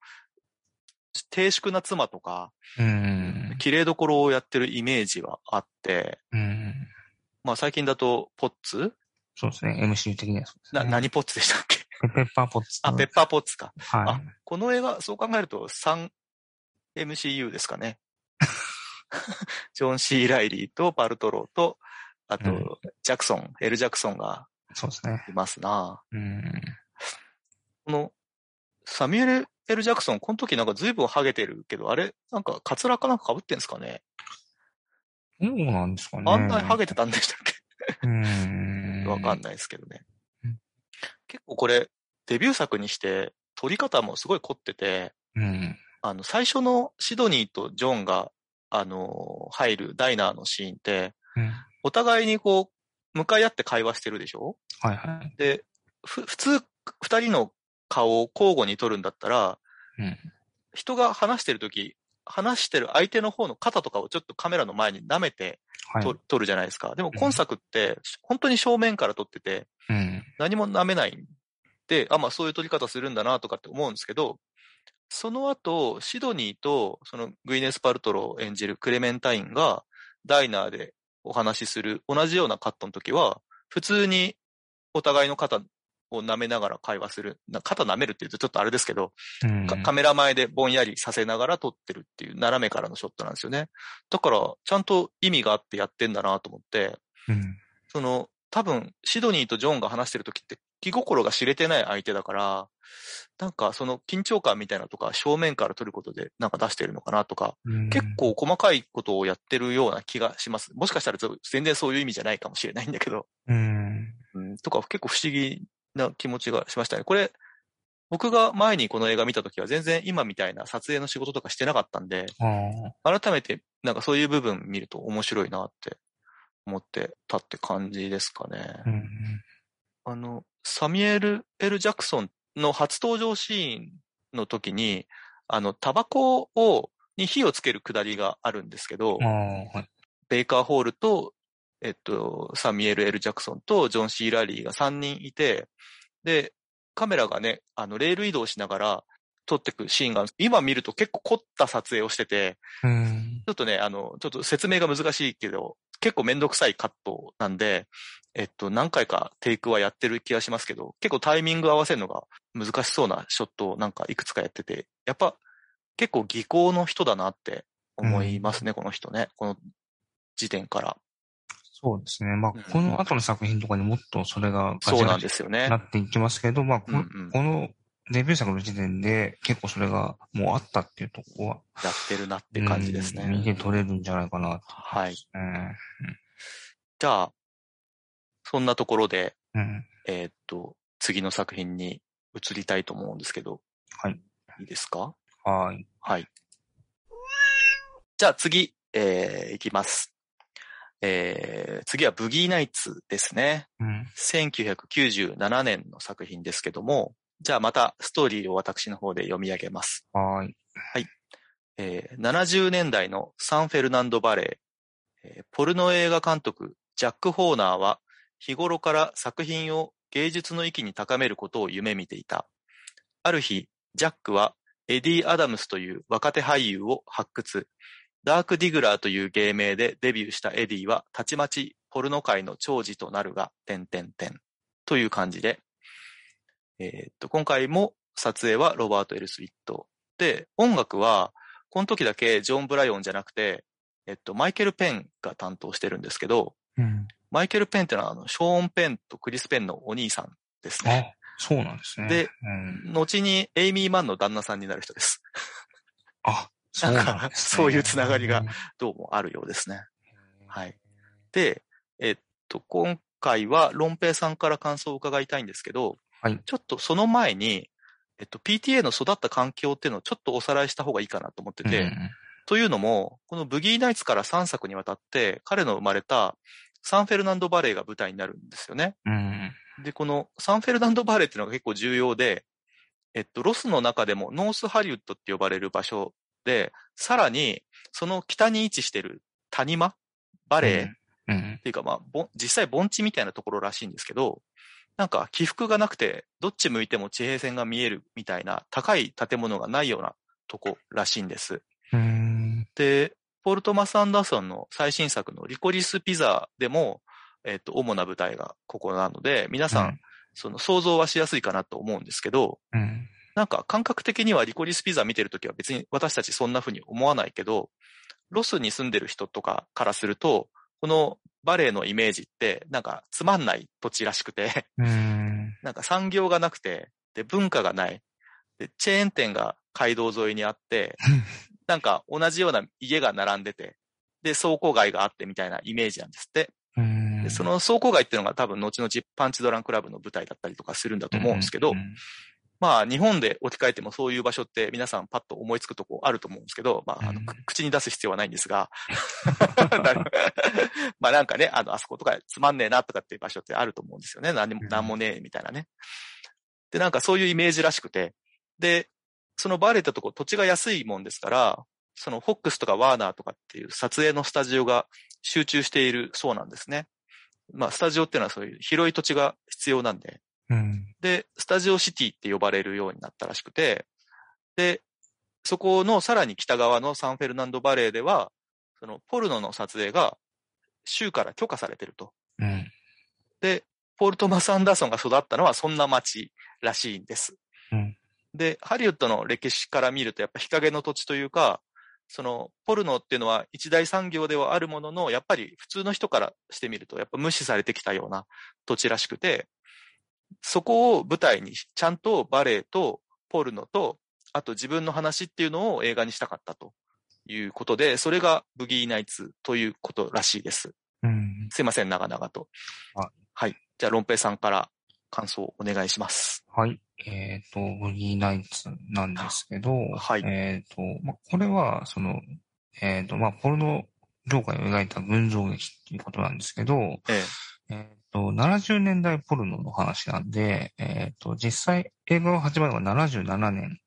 低粛な妻とか、ト。うん。綺麗どころをやってるイメージはあって、うん。まあ最近だとポッツそうですね。MC 的にはそうですな、ね。何ポッツでしたっけ？ペペッパーポッツ。あ、ペッパーポッツか。はあこの映画、そう考えると 3MCU ですかね。ジョン・シー・ライリーとパルトローと、あと、うんジャクソン、エル・ジャクソンがい。そうですね。いますな。うん。この、サミュエル・エル・ジャクソン、この時なんか随分ハゲてるけど、あれなんか、カツラかなんか被ってんですかね？どうなんですかね。あんなにハゲてたんでしたっけ？うん。わかんい。ないですけどねうん。結構これ、デビュー作にして、撮り方もすごい凝ってて、うん。あの、最初のシドニーとジョンが、あの、入るダイナーのシーンって、うん。お互いにこう、向かい合って会話してるでしょ？はいはい。で、ふ、普通、二人の顔を交互に撮るんだったら、うん。人が話してるとき、話してる相手の方の肩とかをちょっとカメラの前に舐めてはい。撮撮るじゃないですか。でもうん今作って、本当に正面から撮ってて、うん。何も舐めないんで、あ、まあそういう撮り方するんだなとかって思うんですけど、その後、シドニーと、そのグイネス・パルトロを演じるクレメンタインが、ダイナーでお話しする同じようなカットの時は、普通にお互いの肩を舐めながら会話する。な肩舐めるって言うとちょっとあれですけど、うん。かカメラ前でぼんやりさせながら撮ってるっていう斜めからのショットなんですよね。だから、ちゃんと意味があってやってんだなと思って、うん。その、多分、シドニーとジョンが話してる時って気心が知れてない相手だから、なんかその緊張感みたいなのとか正面から撮ることでなんか出してるのかなとか、うん結構細かいことをやってるような気がします。もしかしたらず全然そういう意味じゃないかもしれないんだけど、うん。うん、とか結構不思議な気持ちがしましたね。これ、僕が前にこの映画見た時は全然今みたいな撮影の仕事とかしてなかったんで、ああ。改めてなんかそういう部分見ると面白いなって思ってたって感じですかね。うん。あの、サミュエル・エル・ジャクソンの初登場シーンの時に、あの、タバコを、に火をつけるくだりがあるんですけどあ、あ、はい。ベイカーホールと、えっと、サミュエル・エル・ジャクソンとジョン・シー・ラリーが3人いて、で、カメラがね、あの、レール移動しながら撮ってくシーンが、今見ると結構凝った撮影をしてて、うん。ちょっとね、あの、ちょっと説明が難しいけど、結構めんどくさいカットなんで、えっと、何回かテイクはやってる気がしますけど、結構タイミング合わせるのが難しそうなショットをなんかいくつかやってて、やっぱ結構技巧の人だなって思いますね、この人ね。この時点から。そうですね。まあうん、この後の作品とかにもっとそれがそうなんですよねな。っていきますけど、まあ、こうんうんこのデビュー作の時点で結構それがもうあったっていうところは、やってるなって感じですね。うん見て取れるんじゃないかなと。はい。うん。じゃあ、そんなところで、うん。えーっと、次の作品に移りたいと思うんですけど、はい。いいですか？はい。はい。じゃあ次、えー、いきます。えー、次はブギーナイツですね。うん。1997年の作品ですけども、じゃあまたストーリーを私の方で読み上げます。はい。えー70年代のサンフェルナンドバレー、えーポルノ映画監督ジャック・ホーナーは日頃から作品を芸術の域に高めることを夢見ていた。ある日、ジャックはエディ・アダムスという若手俳優を発掘。ダーク・ディグラーという芸名でデビューしたエディはたちまちポルノ界の寵児となるが、点々点。という感じで、えーっと、今回も撮影はロバート・エルスウィット。で、音楽は、この時だけジョン・ブライオンじゃなくて、えっと、マイケル・ペンが担当してるんですけど、うん。マイケル・ペンってのは、あの、ショーン・ペンとクリス・ペンのお兄さんですね。あ、そうなんですね。で、うん。後にエイミー・マンの旦那さんになる人です。あ、なんですね。そういうつながりがどうもあるようですね。はい。で、えっと、今回は、ロンペイさんから感想を伺いたいんですけど、はいちょっとその前に、えっと、PTA の育った環境っていうのをちょっとおさらいした方がいいかなと思ってて、うんというのも、このブギーナイツから3作にわたって、彼の生まれたサンフェルナンドバレーが舞台になるんですよね。うん。で、このサンフェルナンドバレーっていうのが結構重要で、えっと、ロスの中でもノースハリウッドって呼ばれる場所で、さらに、その北に位置してる谷間バレーっうん。ていうか、まあ、ぼ実際盆地みたいなところらしいんですけど、なんか起伏がなくて、どっち向いても地平線が見えるみたいな高い建物がないようなとこらしいんです。うん。で、ポール・トマス・アンダーソンの最新作のリコリス・ピザでも、えっ、と、主な舞台がここなので、皆さん、うんその想像はしやすいかなと思うんですけど、うん。なんか感覚的にはリコリス・ピザ見てるときは別に私たちそんな風に思わないけど、ロスに住んでる人とかからすると、このバレエのイメージって、なんかつまんない土地らしくて、うん。なんか産業がなくて、で、文化がない。で、チェーン店が街道沿いにあって、なんか同じような家が並んでて、で、倉庫街があってみたいなイメージなんですって。その倉庫街っていうのが多分後々パンチドランクラブの舞台だったりとかするんだと思うんですけど、うんまあ日本で置き換えてもそういう場所って皆さんパッと思いつくとこあると思うんですけど、まああの、うんく口に出す必要はないんですが、まあなんかね、あの、あそことかつまんねえなとかっていう場所ってあると思うんですよね。何もうん、なんもねえみたいなね。で、なんかそういうイメージらしくて、で、そのバーレってとこ土地が安いもんですから、そのフォックスとかワーナーとかっていう撮影のスタジオが集中しているそうなんですね。まあ、スタジオっていうのはそういう広い土地が必要なんで、うん。で、スタジオシティって呼ばれるようになったらしくて、で、そこのさらに北側のサンフェルナンドバレーでは、そのポルノの撮影が州から許可されてると。うん。で、ポール・トマス・アンダーソンが育ったのはそんな街らしいんです。うんで、ハリウッドの歴史から見るとやっぱ日陰の土地というか、そのポルノっていうのは一大産業ではあるものの、やっぱり普通の人からしてみるとやっぱ無視されてきたような土地らしくて、そこを舞台にちゃんとバレエとポルノと、あと自分の話っていうのを映画にしたかったということで、それがブギーナイツということらしいです。うん。すいません、長々と。はいはい。じゃあ、ロンペイさんから感想をお願いします。はい。えっ、と、ブギーナイツなんですけど、はいえっ、と、まあ、これは、その、えっ、と、まあ、ポルノ業界を描いた群像劇っていうことなんですけど、ええ。えっ、と、70年代ポルノの話なんで、えっ、と、実際映画が始まるのが77年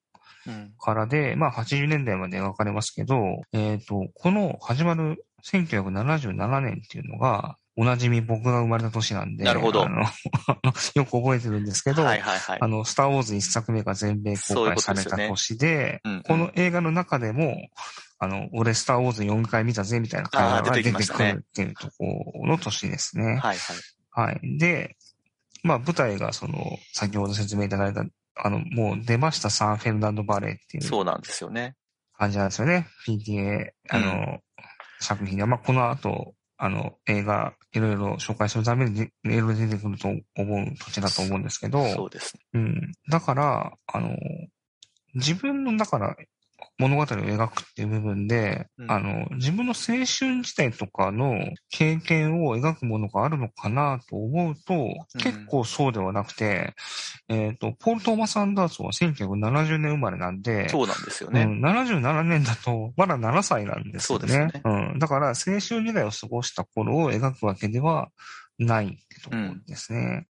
うん。からで、まあ80年代まで描かれますけど、えっ、と、この始まる1977年っていうのが、おなじみ僕が生まれた年なんで、なるほどあの よく覚えてるんですけど、はいはいはいあ。の、スターウォーズ一作目が全米公開された年で、うんうんこの映画の中でも、あの、俺スターウォーズ4回見たぜみたいな会話あー出てが出てくるっていうところの年ですね。はいはい。はい。で、まあ舞台がその、先ほど説明いただいた、あの、もう出ましたサンフェルナンドバレーっていうそうなんですよね。感じなんですよね。PTA、あの、作品で。まあこの後、あの、映画、いろいろ紹介するために、いろいろ出てくると思う土地だと思うんですけど、そうですね。うん。だから、あの、自分の、だから、物語を描くっていう部分で、うんあの、自分の青春時代とかの経験を描くものがあるのかなと思うと、結構そうではなくて、えっ、と、ポール・トーマス・アンダーソンは1970年生まれなんで、そうなんですよね。うん、77年だと、まだ7歳なんですよね。そうですよねうん。だから、青春時代を過ごした頃を描くわけではないってところですね。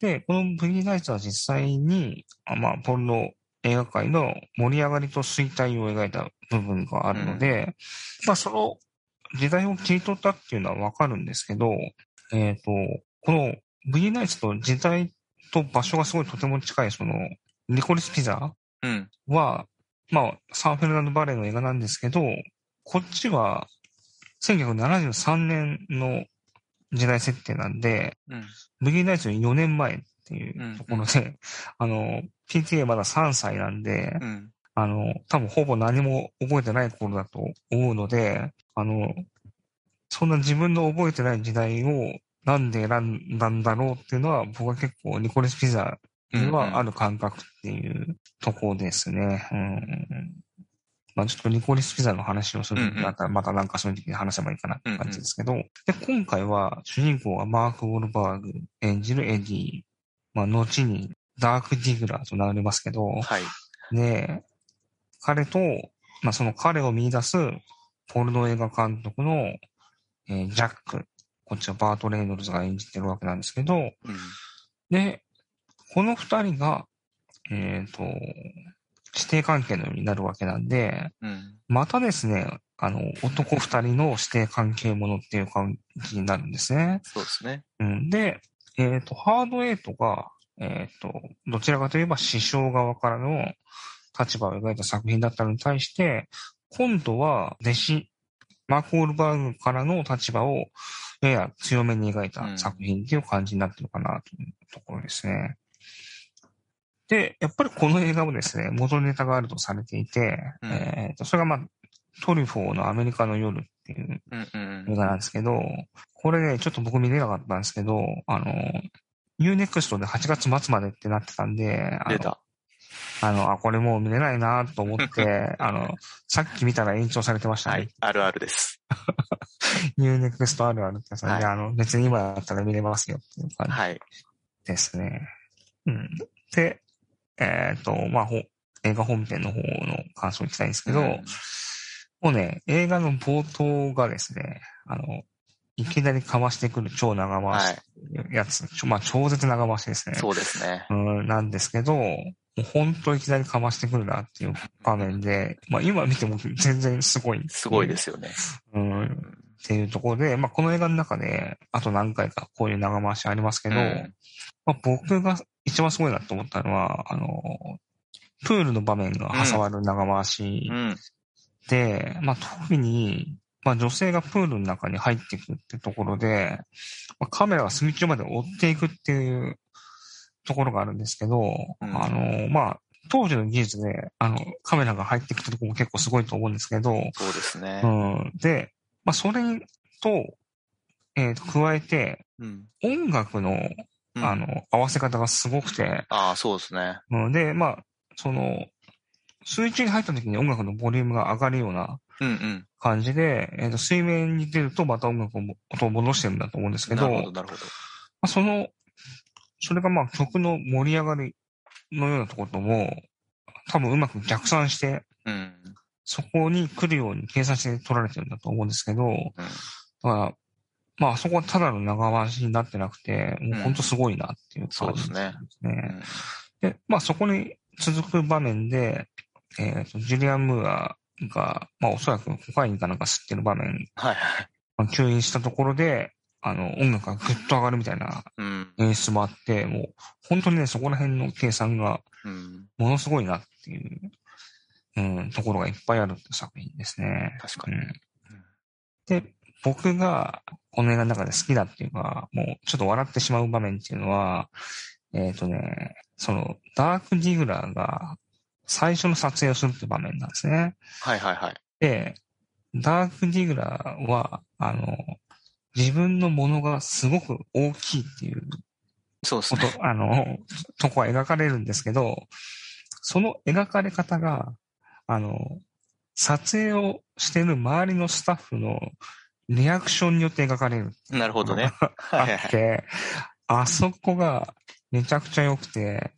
で、このブギーナイツは実際に、あまあ、ポルノ映画界の盛り上がりと衰退を描いた部分があるので、まあ、その時代を切り取ったっていうのはわかるんですけど、えっ、と、このブギーナイツと時代と場所がすごいとても近い、その、ニコリス・ピザうん。は、まあ、サンフェルナンドバレーの映画なんですけど、こっちは1973年の時代設定なんで、うん。ブギーナイツより4年前っていうところで、あの、PTA まだ3歳なんで、うん。あの、多分ほぼ何も覚えてない頃だと思うので、あの、そんな自分の覚えてない時代をなんで選んだんだろうっていうのは、僕は結構ニコレス・ピザにはある感覚っていうところですね。うん。まあちょっとニコリス・ピザの話をするんだったら、またなんかそういう時に話せばいいかなって感じですけど、で、今回は主人公はマーク・ウォルバーグ演じるエディ、まあ後にダーク・ディグラーと名乗りますけど、はい。で、彼と、まあ、その彼を見出す、ポルノ映画監督の、えージャック。こっちはバート・レイノルズが演じてるわけなんですけど、うん。で、この二人が、えっ、と、師弟関係のようになるわけなんで、うん。またですね、あの、男二人の師弟関係ものっていう感じになるんですね。そうですね。うん、で、えっ、と、ハードエイトが、えっ、と、どちらかといえば師匠側からの立場を描いた作品だったのに対して、今度は弟子、マーク・オールバーグからの立場をやや強めに描いた作品っていう感じになってるかなというところですね。で、やっぱりこの映画もですね、元ネタがあるとされていて、うんえっ、と、それがまあ、トリュフォーのアメリカの夜っていう映画なんですけど、これね、ちょっと僕見れなかったんですけど、あの、Unext で8月末までってなってたんで、出た。あの、あ、これもう見れないなと思って、あの、さっき見たら延長されてましたね。はい。あるあるです。Unext あるあるってやつなんで、はいあの、別に今だったら見れますよっていう感じはい。ですね。うん。で、えっ、と、まあ、ほ映画本編の方の感想を聞きたいんですけど、うんもうね、映画の冒頭がですね、あの、いきなりかましてくる超長回しはい。やつ、ちょまあ、超絶長回しですね。そうですね。うん、なんですけど、もう本当いきなりかましてくるなっていう場面で、まあ今見ても全然すごい。すごいですよね。うん。っていうところで、まあこの映画の中で、あと何回かこういう長回しありますけど、うんまあ僕が一番すごいなと思ったのは、あの、プールの場面が挟まる長回しうん。で、まあ特に、まあ女性がプールの中に入っていくってところで、まあ、カメラが水中まで追っていくっていうところがあるんですけど、うんあの、まあ、当時の技術で、あの、カメラが入ってきたところも結構すごいと思うんですけど、そうですねう。ん。で、まあそれと、えーと、加えて、うん。音楽の、うんあの、合わせ方がすごくて、ああ、そうですね。うん、で、まあ、その、水中に入った時に音楽のボリュームが上がるようなうん感じで、えーと水面に出るとまた音楽をも音を戻してるんだと思うんですうん。けど、なるほど、なるほど。まあ、その、それがまあ曲の盛り上がりのようなところとも、多分うまく逆算して、うん。そこに来るように計算して取られてるんだと思うんですけど、だから、まああそこはただの長回しになってなくて、もう本当すごいなっていう感じそうですねですね。うんで、まあそこに続く場面で、えっ、と、ジュリアン・ムーアが、まあおそらくコカインかなんか吸ってる場面、はいはい。まあ吸引したところで、あの、音楽がぐっと上がるみたいなうん。演出もあって、もう、本当にね、そこら辺の計算がうん。ものすごいなっていう、うん、ところがいっぱいあるって作品ですね。確かに。うんで、僕がこの映画の中で好きだっていうか、もうちょっと笑ってしまう場面っていうのは、えっ、とね、その、ダーク・ディグラーが最初の撮影をするって場面なんですね。はいはいはい。で、ダーク・ディグラーは、あの、自分のものがすごく大きいっていうそうですね。、あの、とこは描かれるんですけど、その描かれ方が、あの、撮影をしてる周りのスタッフのリアクションによって描かれる。なるほどね。あ。って、あそこがめちゃくちゃ良くて、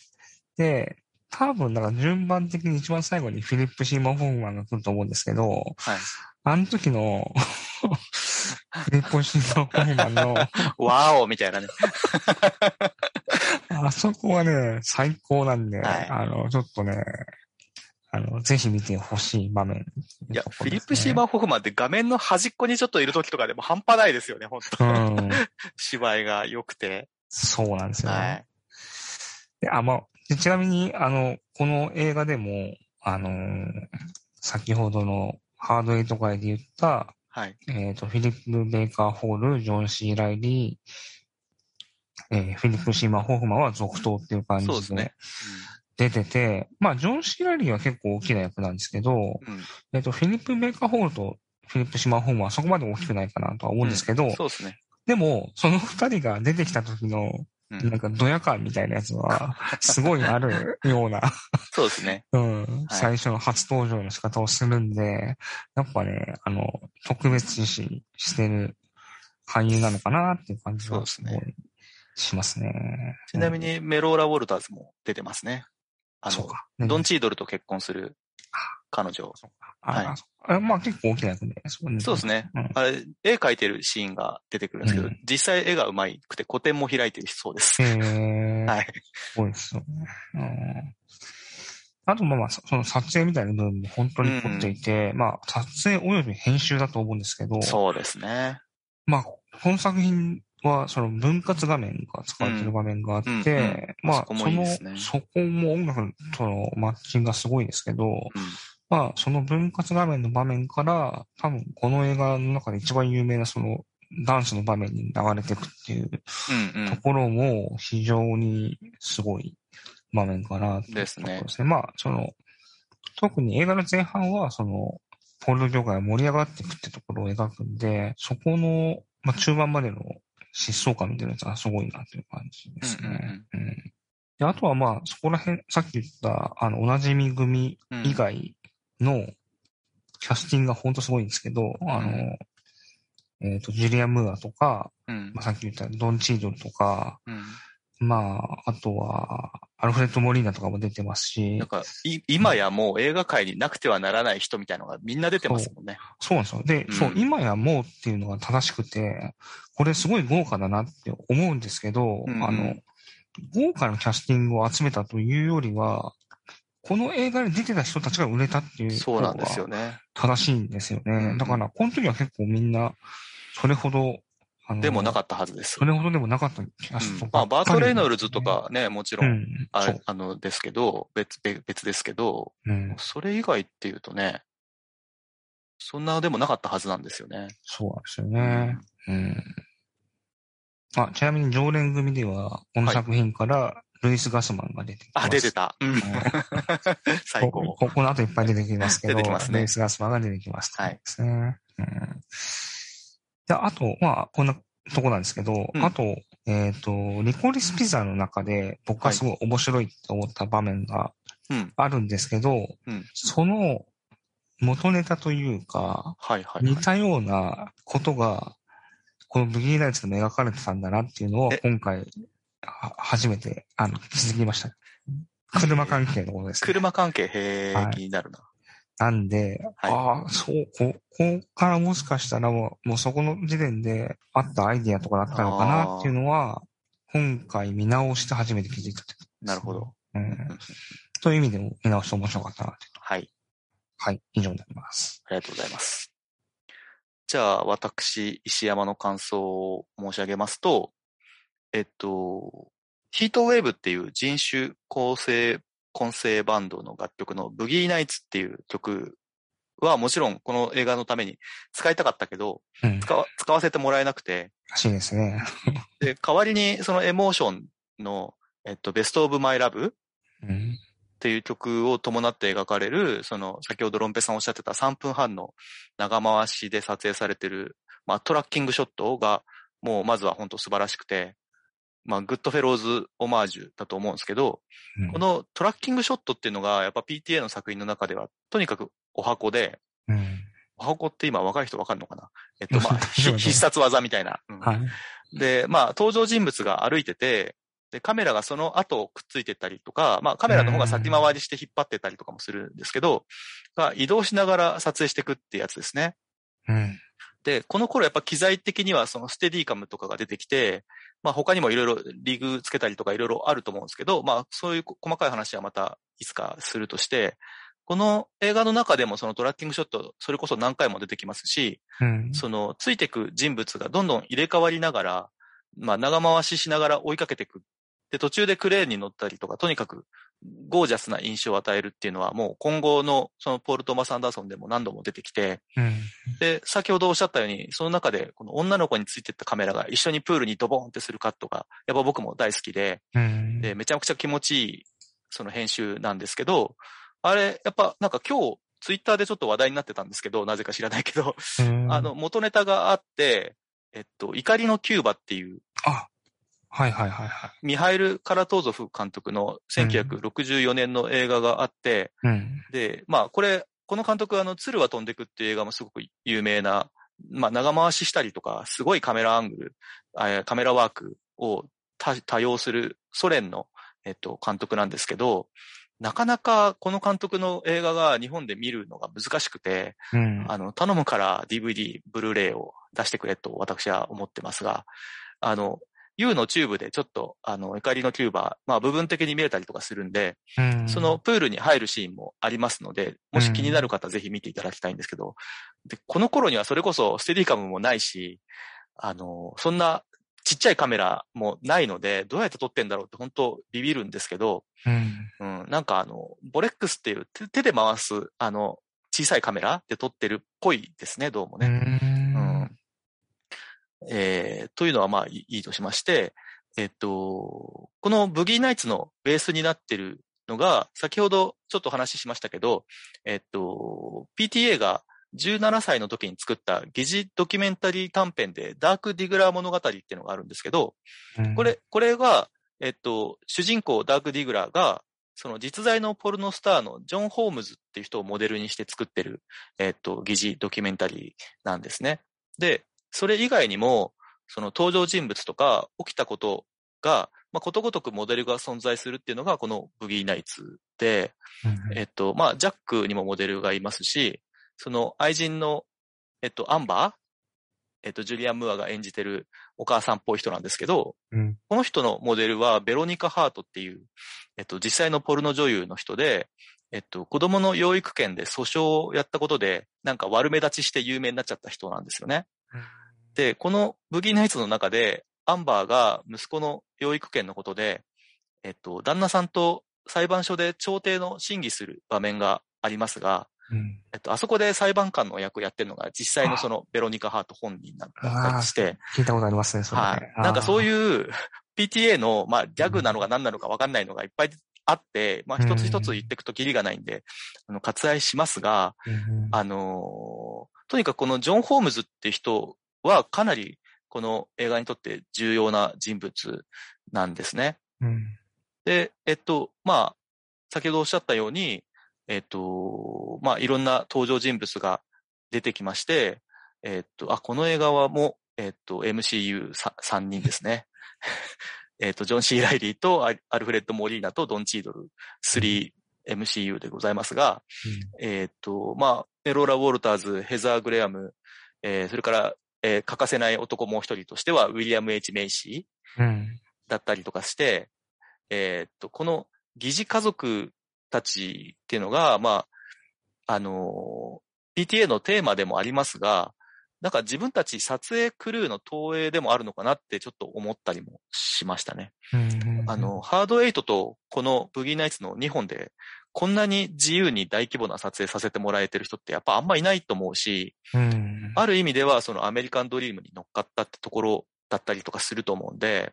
で、多分、だから順番的に一番最後にフィリップ・シーマン・ホフマンが来ると思うんですけど、はい。あの時の フィリップ・シーマン・ホフマンの、わーおみたいなね。あそこはね、最高なんで、はいあの、ちょっとね、あの、ぜひ見てほしい場面、いや、フィリップ・シーマン・ホフマンって画面の端っこにちょっといる時とかでも半端ないですよね、本当うん。芝居が良くて。そうなんですよね。はい。であ、まあ、でちなみに、あの、この映画でも、あのー先ほどのハードエイト会で言った、はい。えっ、と、フィリップ・ベイカー・ホール、ジョン・シー・ライリー、えーフィリップ・シーマン・ホフマンは続投っていう感じでそうですね。出てて、まあ、ジョン・シー・ライリーは結構大きな役なんですけど、うん。うんえっ、と、フィリップ・ベイカー・ホールとフィリップ・シーマン・ホフマンはそこまで大きくないかなとは思うんですけど、そうですね。でも、その二人が出てきた時の、うんなんかドヤ感みたいなやつは、すごいあるような、そうですね。うん、最初の初登場の仕方をするんで、やっぱね、あの、特別視してる俳優なのかなっていう感じはそうですねしますね。ちなみにメローラ・ウォルターズも出てますね。あの、そうか。ドンチードルと結婚する彼女。あ、はいあまあ結構大きな役で。そうそうですね。うんあれ、絵描いてるシーンが出てくるんですけど、うん実際絵が上手くて個展も開いてるそうです。へえ。はい。すごいですよね。うん。あと、まあまあ、そその撮影みたいな部分も本当に凝っていて、まあ、撮影および編集だと思うんですけど、そうですね。まあ、この作品は、その分割画面が使われてる場面があって、うんうんうんまあ、そこもそのそこも音楽とのマッチングがすごいですけど、うん。まあ、その分割画面の場面から、多分この映画の中で一番有名なそのダンスの場面に流れていくっていううんうん。ところも非常にすごい場面かなとねですね。まあ、その、特に映画の前半は、その、ポール業界が盛り上がっていくってところを描くんで、そこの、まあ、中盤までの疾走感みたいなやつはすごいなという感じですね。うんであとはまあ、そこら辺、さっき言った、あの、おなじみ組うん以外のキャスティングが本当すごいんですけど、あの、えっ、と、ジュリア・ムーアとか、うんまあ、さっき言ったドン・チードルとか、うん。まあ、あとは、アルフレッド・モリーナとかも出てますしなん、か、い、今やもう映画界になくてはならない人みたいのがみんな出てますもんね。そうなんですよ。で、うんそう、今やもうっていうのが正しくて、これすごい豪華だなって思うんですけど、うんうんあの、豪華なキャスティングを集めたというよりは、この映画に出てた人たちが売れたっていうそうなんですよね。ね。正しいんですよね。だから、この時は結構みんな、それほど、あのでもなかったはずですそ。れほどでもなかったキャストうんまあ、バート・レイノルズとか、かね、もちろ、うんう、ああの、ですけど、別、別別ですけど、うん、それ以外っていうとね、そんなでもなかったはずなんですよね。そうなんですよね。うん。あ、ちなみに常連組では、この作品から、ルイス・ガスマンが出てきます。あ、出てた。うん。うん 最高。こここの後いっぱい出てきますけど、出てきますねルイス・ガスマンが出てきます。はいですね。うん。で、あと、まあ、こんなとこなんですけど、うんあと、えっ、と、リコリス・ピザの中で僕がすごい面白いって思った場面がうん。あるんですけど、うんその元ネタというか、はいはい、はい。似たようなことが、このブギーナイツでも描かれてたんだなっていうのをえ今回、は初めて、あの、気づきました。車関係のことです、ね。車関係、へはいー、気になるな。なんで、はいああ、そう、こ、ここからもしかしたらもう、もうそこの時点であったアイディアとかだったのかなっていうのは、今回見直して初めて気づいたってことですねなるほど。うんうん。という意味でも見直して面白かったなって。はい。はい、以上になります。ありがとうございます。じゃあ、私、石山の感想を申し上げますと、えっと、ヒートウェーブっていう人種構成、混成バンドの楽曲のブギーナイツっていう曲はもちろんこの映画のために使いたかったけど、うん。使わ使わせてもらえなくて、らしいですね。で、代わりにそのエモーションの、えっと、ベストオブマイラブうん。っていう曲を伴って描かれる、その、先ほどロンペさんおっしゃってた3分半の長回しで撮影されてる、まあ、トラッキングショットが、もうまずは本当素晴らしくて、まあ、グッドフェローズオマージュだと思うんですけど、うんこのトラッキングショットっていうのが、やっぱ PTA の作品の中では、とにかくお箱で、うん。お箱って今若い人わかるのかな？えっと、まあ、必殺技みたいな。うんはい。で、まあ、登場人物が歩いてて、で、カメラがその後くっついてったりとか、まあ、カメラの方が先回りして引っ張ってったりとかもするんですけど、が移動しながら撮影していくってやつですね。うん。で、この頃やっぱ機材的にはそのステディカムとかが出てきて、まあ他にもいろいろリグつけたりとかいろいろあると思うんですけど、まあそういう細かい話はまたいつかするとして、この映画の中でもそのトラッキングショット、それこそ何回も出てきますし、うん。その、ついてく人物がどんどん入れ替わりながら、まあ、長回ししながら追いかけていく。で、途中でクレーンに乗ったりとか、とにかく、ゴージャスな印象を与えるっていうのは、もう今後の、その、ポール・トーマス・アンダーソンでも何度も出てきて、うん。で、先ほどおっしゃったように、その中で、この女の子についてったカメラが一緒にプールにドボーンってするカットが、やっぱ僕も大好きで、うん。で、めちゃくちゃ気持ちいい、その編集なんですけど、あれ、やっぱなんか今日、ツイッターでちょっと話題になってたんですけど、なぜか知らないけど、うんあ、の、元ネタがあって、えっと、怒りのキューバっていう、あ、はいはいはいはい。ミハイル・カラトーゾフ監督の1964年の映画があって、うん。で、まあ、これ、この監督はあの、鶴は飛んでくっていう映画もすごく有名な、まあ、長回ししたりとか、すごいカメラアングル、あカメラワークを多多用するソ連の、えっと、監督なんですけど、なかなかこの監督の映画が日本で見るのが難しくて、うん。あの、頼むから DVD、ブルーレイを出してくれと私は思ってますが、あの、U のチューブでちょっと、あの、怒りのキューバー、まあ部分的に見れたりとかするんで、うんその、プールに入るシーンもありますので、もし気になる方ぜひ見ていただきたいんですけど、で、この頃にはそれこそステディカムもないし、あの、そんなちっちゃいカメラもないので、どうやって撮ってんだろうって本当ビビるんですけど、うん。うん、なんかあの、ボレックスっていう手手で回す、あの、小さいカメラで撮ってるっぽいですね、どうもうね。ん。えー、というのはまあいいいいとしまして、えっと、このブギーナイツのベースになってるのが、先ほどちょっとお話ししましたけど、えっと、PTA が17歳の時に作った疑似ドキュメンタリー短編でダーク・ディグラー物語っていうのがあるんですけど、うんこ、れ、これが、えっと、主人公ダーク・ディグラーが、その実在のポルノスターのジョン・ホームズっていう人をモデルにして作ってる、えっと、疑似ドキュメンタリーなんですね。で、それ以外にも、その登場人物とか起きたことが、まあ、ことごとくモデルが存在するっていうのがこのブギーナイツで、うんえっと、まあ、ジャックにもモデルがいますし、その愛人の、えっと、アンバーえっと、ジュリアン・ムーアが演じてるお母さんっぽい人なんですけど、うん。この人のモデルはベロニカ・ハートっていう、えっと、実際のポルノ女優の人で、えっと、子供の養育権で訴訟をやったことで、なんか悪目立ちして有名になっちゃった人なんですよね。で、このブギーナイツの中で、アンバーが息子の養育権のことで、えっと、旦那さんと裁判所で調停の審議する場面がありますが、うん。えっと、あそこで裁判官の役をやってるのが実際のそのベロニカ・ハート本人だったりして、聞いたことありますね、それね。はい。なんかそうう。いう PTA の、まあ、ギャグなのか何なのか分かんないのがいっぱいあって、まあ、一つ一つ言っていくとキリがないんで、あの、割愛しますが、うんあのーとにかくこのジョン・ホームズっていう人はかなりこの映画にとって重要な人物なんですね。うん。で、えっと、まあ、先ほどおっしゃったように、えっと、まあ、いろんな登場人物が出てきまして、えっと、あ、この映画はもう、えっと、MCU3 人ですね。えっと、ジョン・シー・ライリーとアアルフレッド・モリーナとドン・チードル 3MCU でございますが、えっと、まあ、メローラ・ウォルターズ、ヘザー・グレアム、えーそれから、えー欠かせない男もう一人としては、ウィリアム・ H・ メイシー、うん。だったりとかして、えーっと、この疑似家族たちっていうのが、まあ、あのー PTA のテーマでもありますが、なんか自分たち撮影クルーの投影でもあるのかなってちょっと思ったりもしましたね。うん。あの、、ハードエイトとこのブギーナイツの2本で、こんなに自由に大規模な撮影させてもらえてる人ってやっぱあんまいないと思うし、うん。ある意味では、そのアメリカンドリームに乗っかったってところだったりとかすると思うんで、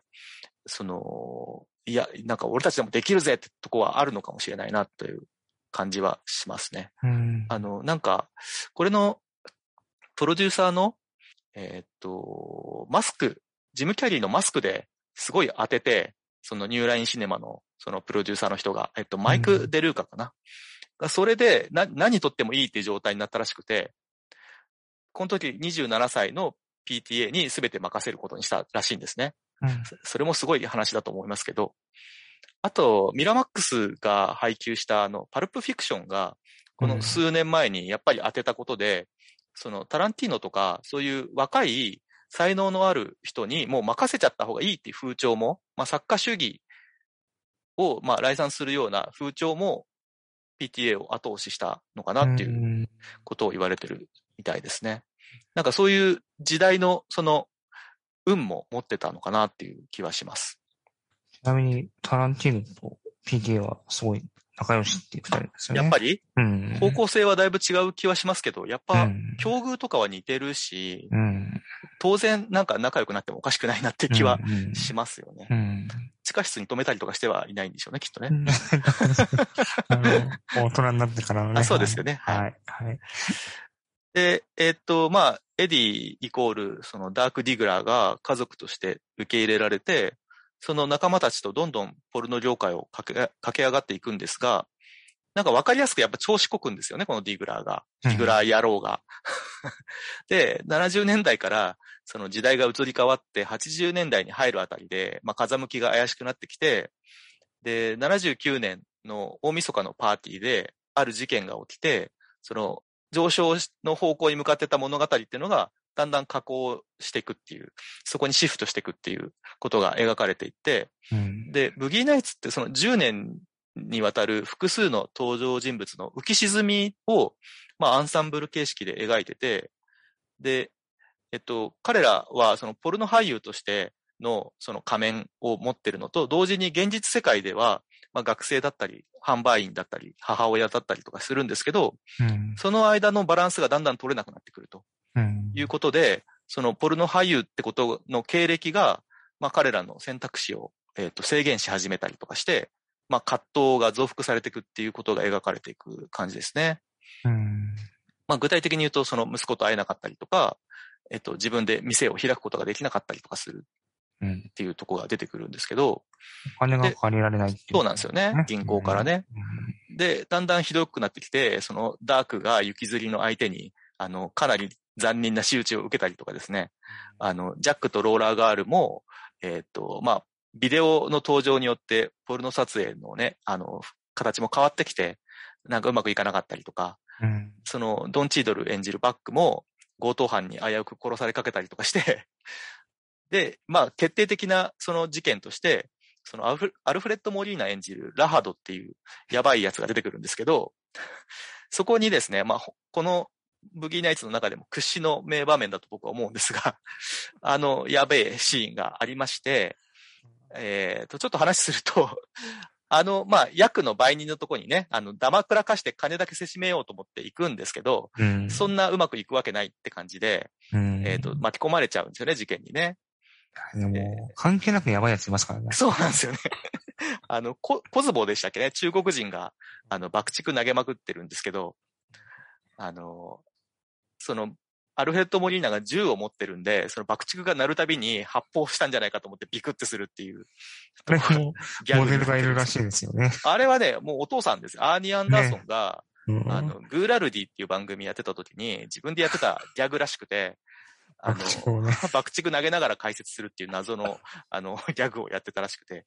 その、いや、なんか俺たちでもできるぜってとこはあるのかもしれないなという感じはしますね。うん。あの、なんか、これの、プロデューサーの、えーっと、マスク、ジム・キャリーのマスクですごい当てて、そのニューラインシネマの、そのプロデューサーの人が、えっと、マイうク・デルーカかな？がそれで、な、何撮ってもいいっていう状態になったらしくて、この時27歳の PTA に全て任せることにしたらしいんですね。うんそそれもすごい話だと思いますけど、あと、ミラマックスが配給したあの、パルプフィクションが、この数年前にやっぱり当てたことで、そのタランティーノとか、そういう若い才能のある人にもう任せちゃった方がいいっていう風潮も、まあ作家主義をまあ来賛するような風潮も PTA を後押ししたのかなっていううんことを言われてるみたいですね。なんかそういう時代のその運も持ってたのかなっていう気はします。ちなみに、タランティーノと PTA はすごい仲良しっていう二人ですよね。やっぱり？うん。方向性はだいぶ違う気はしますけど、やっぱうん境遇とかは似てるし、うん。当然なんか仲良くなってもおかしくないなって気はうんしますよね。うん。地下室に止めたりとかしてはいないんでしょうね、きっとね。あの、大人になってからのね。あそうですよねはいはい。はい。で、えーっと、まあ、エディイコール、そのダーク・ディグラーが家族として受け入れられて、その仲間たちとどんどんポルノ業界を駆け上がっていくんですが、なんかわかりやすくやっぱ調子こくんですよね、このディグラーが。ディグラー野郎が。で、70年代からその時代が移り変わって80年代に入るあたりで、まあ風向きが怪しくなってきて、で、79年の大晦日のパーティーである事件が起きて、その上昇の方向に向かってた物語っていうのがだんだん加工していくっていう、そこにシフトしていくっていうことが描かれていって、うん、で、ブギーナイツってその10年にわたる複数の登場人物の浮き沈みを、まあ、アンサンブル形式で描いてて、で、えっと、彼らはそのポルノ俳優としてのその仮面を持ってるのと、同時に現実世界では、まあ、学生だったり、販売員だったり、母親だったりとかするんですけど、うん、その間のバランスがだんだん取れなくなってくると。いうことで、そのポルノ俳優ってことの経歴が、まあ彼らの選択肢を、えっ、と制限し始めたりとかして、まあ葛藤が増幅されていくっていうことが描かれていく感じですね。うん、まあ具体的に言うと、その息子と会えなかったりとか、えっ、と自分で店を開くことができなかったりとかするっていうところが出てくるんですけど。お金が借りられないっていう、そうなんですよね。銀行からね。うん、で、だんだんひどくなってきて、そのダークが雪吊りの相手に、あの、かなり残忍な仕打ちを受けたりとかですね。あの、ジャックとローラーガールも、えっ、と、まあ、ビデオの登場によって、ポルノ撮影のね、あの、形も変わってきて、なんかうまくいかなかったりとか、うん、その、ドン・チードル演じるバックも、強盗犯に危うく殺されかけたりとかして で、まあ、決定的なその事件として、そのアルフレッド・モリーナ演じるラハドっていうやばいやつが出てくるんですけど、そこにですね、まあ、このブギーナイツの中でも屈指の名場面だと僕は思うんですが、あの、やべえシーンがありまして、えっ、ー、と、ちょっと話すると、あの、まあ、役の売人のとこにね、あの、ダマくらかして金だけせしめようと思って行くんですけど、うん、そんなうまくいくわけないって感じで、うん、えっ、ー、と、巻き込まれちゃうんですよね、事件にね。でも、関係なくやばいやついますからね。そうなんですよね。あの、ココズボでしたっけね中国人が、あの、爆竹投げまくってるんですけど、あの、その、アルフレッド・モリーナが銃を持ってるんで、その爆竹が鳴るたびに発砲したんじゃないかと思ってビクってするっていう。あれも、モデルがいるらしいですよね。あれはね、もうお父さんですアーニー・アンダーソンが、ねうん、あの、グーラルディっていう番組やってた時に、自分でやってたギャグらしくて、あの、爆竹 投げながら解説するっていう謎の、あの、ギャグをやってたらしくて。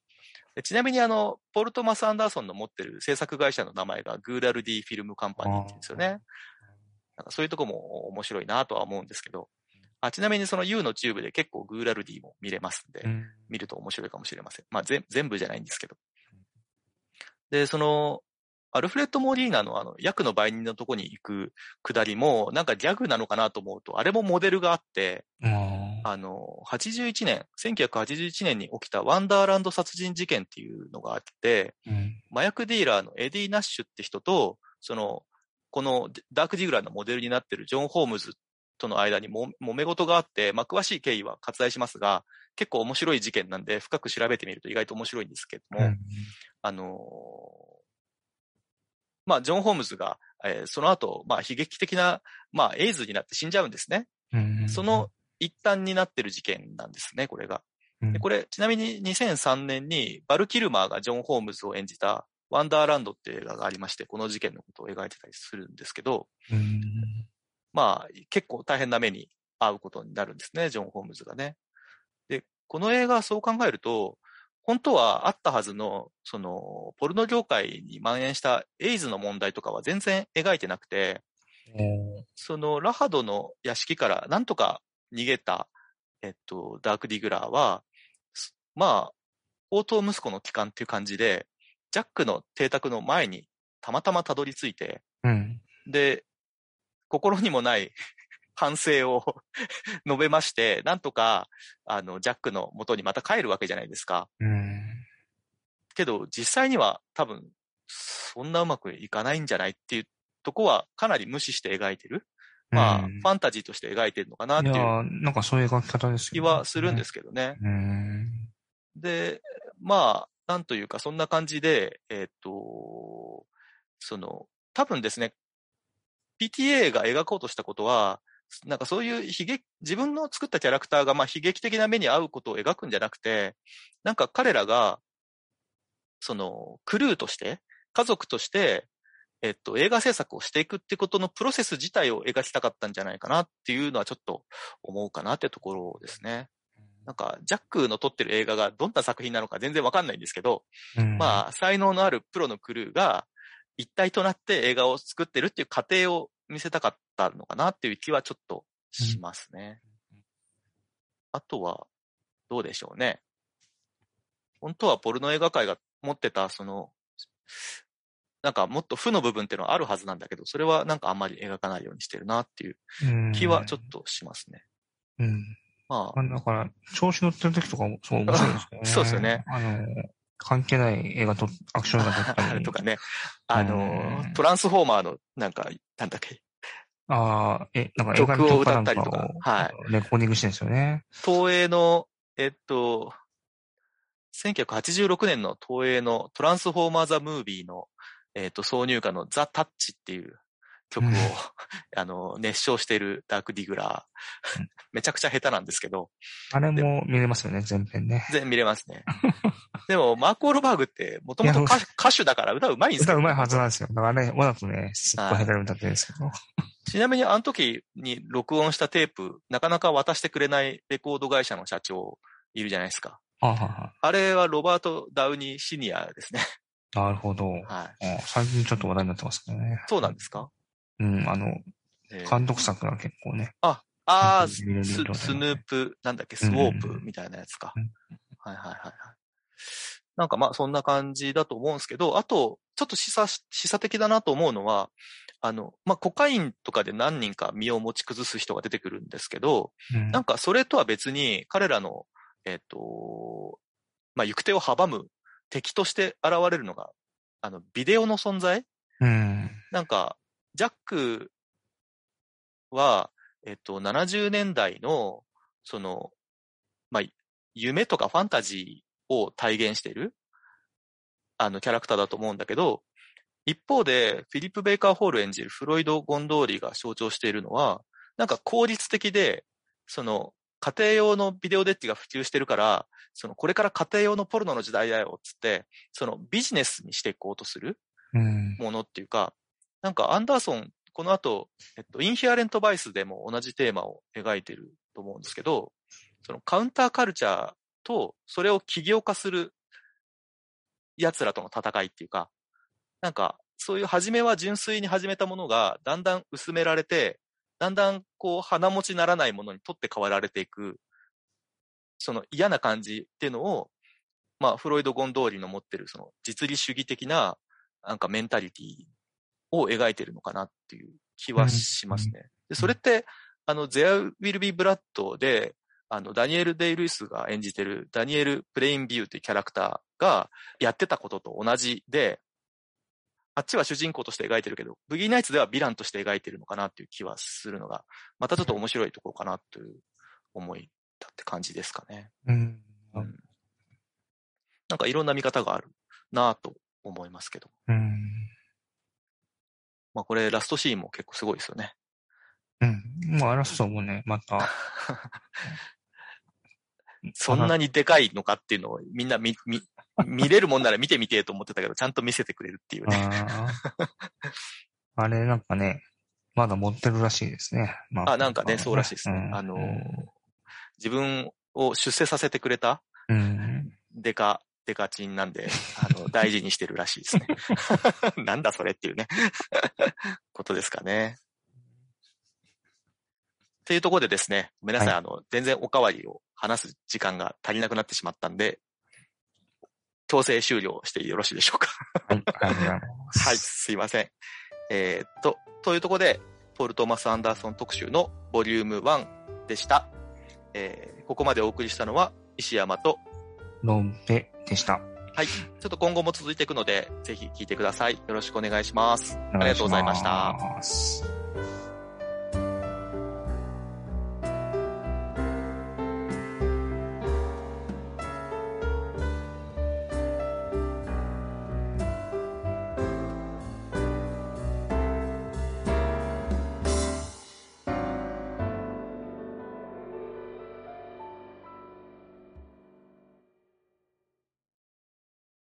ちなみにあの、ポルトマス・アンダーソンの持ってる制作会社の名前がグーラルディフィルムカンパニーって言うんですよね。なんかそういうとこも面白いなとは思うんですけど、あちなみにその U のチューブで結構グーラルディも見れますんで、うん、見ると面白いかもしれません。まあ全部じゃないんですけど。で、その、アルフレッド・モリーナのあの、役の売人のとこに行くくだりも、なんかギャグなのかなと思うと、あれもモデルがあって、あの、81年、1981年に起きたワンダーランド殺人事件っていうのがあって、うん、麻薬ディーラーのエディ・ナッシュって人と、その、このダークディグラーのモデルになってるジョン・ホームズとの間にも揉め事があって、まあ、詳しい経緯は割愛しますが、結構面白い事件なんで、深く調べてみると意外と面白いんですけども、うん、あのまあ、ジョン・ホームズが、えー、その後、まあ、悲劇的な、まあ、エイズになって死んじゃうんですね。うん、その一端になってる事件なんですね、これが。でこれ、ちなみに2003年にバル・キルマーがジョン・ホームズを演じたワンダーランドって映画がありまして、この事件のことを描いてたりするんですけど、まあ、結構大変な目に遭うことになるんですね、ジョン・ホームズがね。で、この映画そう考えると、本当はあったはずの、その、ポルノ業界に蔓延したエイズの問題とかは全然描いてなくて、そのラハドの屋敷からなんとか逃げた、えっと、ダークディグラーは、まあ、応答息子の帰還っていう感じで、ジャックの邸宅の前にたまたまたどり着いて、うん、で、心にもない 反省を 述べまして、なんとか、あの、ジャックの元にまた帰るわけじゃないですか。うん、けど、実際には多分、そんなうまくいかないんじゃないっていうとこはかなり無視して描いてる。まあ、ファンタジーとして描いてるのかなっていう。いや、なんかそういう描き方ですよね。気はするんですけどね。で、まあ、なんというか、そんな感じで、えっ、と、その、多分ですね、PTA が描こうとしたことは、なんかそういう悲劇、自分の作ったキャラクターがまあ悲劇的な目に遭うことを描くんじゃなくて、なんか彼らが、その、クルーとして、家族として、えっと、映画制作をしていくってことのプロセス自体を描きたかったんじゃないかなっていうのはちょっと思うかなってところですね。なんか、ジャックの撮ってる映画がどんな作品なのか全然わかんないんですけど、うん、まあ、才能のあるプロのクルーが一体となって映画を作ってるっていう過程を見せたかったのかなっていう気はちょっとしますね。あとは、どうでしょうね。本当はポルノ映画界が持ってた、その、なんかもっと負の部分っていうのはあるはずなんだけど、それはなんかあんまり描かないようにしてるなっていう気はちょっとしますね。うん。まあ、まあ、だから、調子乗ってる時とかもすごい面白いですね。そうですよね。あの、関係ない映画と、アクション映画撮ったり。とかね。あのうん、トランスフォーマーの、なんか、なんだっけ、ああ、え、なんか映画の曲を歌ったりとかをはいレコーディングしてるんですよね。東映の、えっと、1986年の東映のトランスフォーマーザ・ムービーの、えっと、挿入歌のザ・タッチっていう曲を、うん あの、熱唱しているダーク・ディグラーうん。めちゃくちゃ下手なんですけど、あれも見れますよね、全編ね。全然見れますね。でも、マーク・オールバーグって、もともと歌歌手だから歌うまいんですよ、歌うまいはずなんですよ。だからね、わざとね、すっごい下手に歌ってるんですけど。ちなみにあの時に録音したテープ、なかなか渡してくれないレコード会社の社長いるじゃないですか。ああれはロバート・ダウニー・シニアですね。なるほど。はい。あ最近ちょっと話題になってますけどね。そうなんですか、うん、あの、えー監督作が結構ね。ああ、ス見れる状態スヌープ、なんだっけ、スウォープみたいなやつか。うんはいはいはいはい。なんかまあそんな感じだと思うんですけど、あと、ちょっと示唆し、示唆的だなと思うのは、あの、まあコカインとかで何人か身を持ち崩す人が出てくるんですけど、うんなんかそれとは別に彼らの、えっ、と、まあ行く手を阻む敵として現れるのが、あの、ビデオの存在うん。なんか、ジャックは、えっと、70年代の、その、まあ、夢とかファンタジーを体現している、あの、キャラクターだと思うんだけど、一方で、フィリップ・ベイカー・ホール演じるフロイド・ゴンドーリが象徴しているのは、なんか効率的で、その、家庭用のビデオデッキが普及してるから、その、これから家庭用のポルノの時代だよ、つって、その、ビジネスにしていこうとする。うん。ものっていうか、なんかアンダーソン、この後、えっと、インヒアレントバイスでも同じテーマを描いてると思うんですけど、そのカウンターカルチャーと、それを起業化する奴らとの戦いっていうか、なんか、そういう初めは純粋に始めたものが、だんだん薄められて、だんだんこう、鼻持ちならないものに取って代わられていく、その嫌な感じっていうのを、まあ、フロイド・ゴンドーリの持ってる、その実利主義的な、なんかメンタリティを描いてるのかなっていう気はしますね。で、それって、あの、There Will Be Blood で、あの、ダニエル・デイ・ルイスが演じてるダニエル・プレインビューっていうキャラクターがやってたことと同じで、あっちは主人公として描いてるけど、ブギーナイツではヴィランとして描いてるのかなっていう気はするのが、またちょっと面白いところかなという思いだって感じですかね。うん。うんなんかいろんな見方があるなぁと思いますけど。うん。まあこれラストシーンも結構すごいですよね。うん。まあ、あらそうもね、また。そんなにでかいのかっていうのをみんな見、見、見れるもんなら見てみてえと思ってたけど、ちゃんと見せてくれるっていうね。あ れ、なんかね、まだ持ってるらしいですね。まあ、なんかね、そうらしいですね。うんあのー、自分を出世させてくれたうん。デカ、デカチンなんで、あの、大事にしてるらしいですね。なんだそれっていうね、ことですかね。というところでですね、ごめんなさい、はいあの、全然おかわりを話す時間が足りなくなってしまったんで、強制終了してよろしいでしょうか。はい、ありがとうございます。はい、すいません。えーっと、というところで、ポール・トーマス・アンダーソン特集のボリューム1でした。えーここまでお送りしたのは石山と、ロンペでした。はい、ちょっと今後も続いていくので、ぜひ聞いてください。よろしくお願いします。ありがとうございました。ます。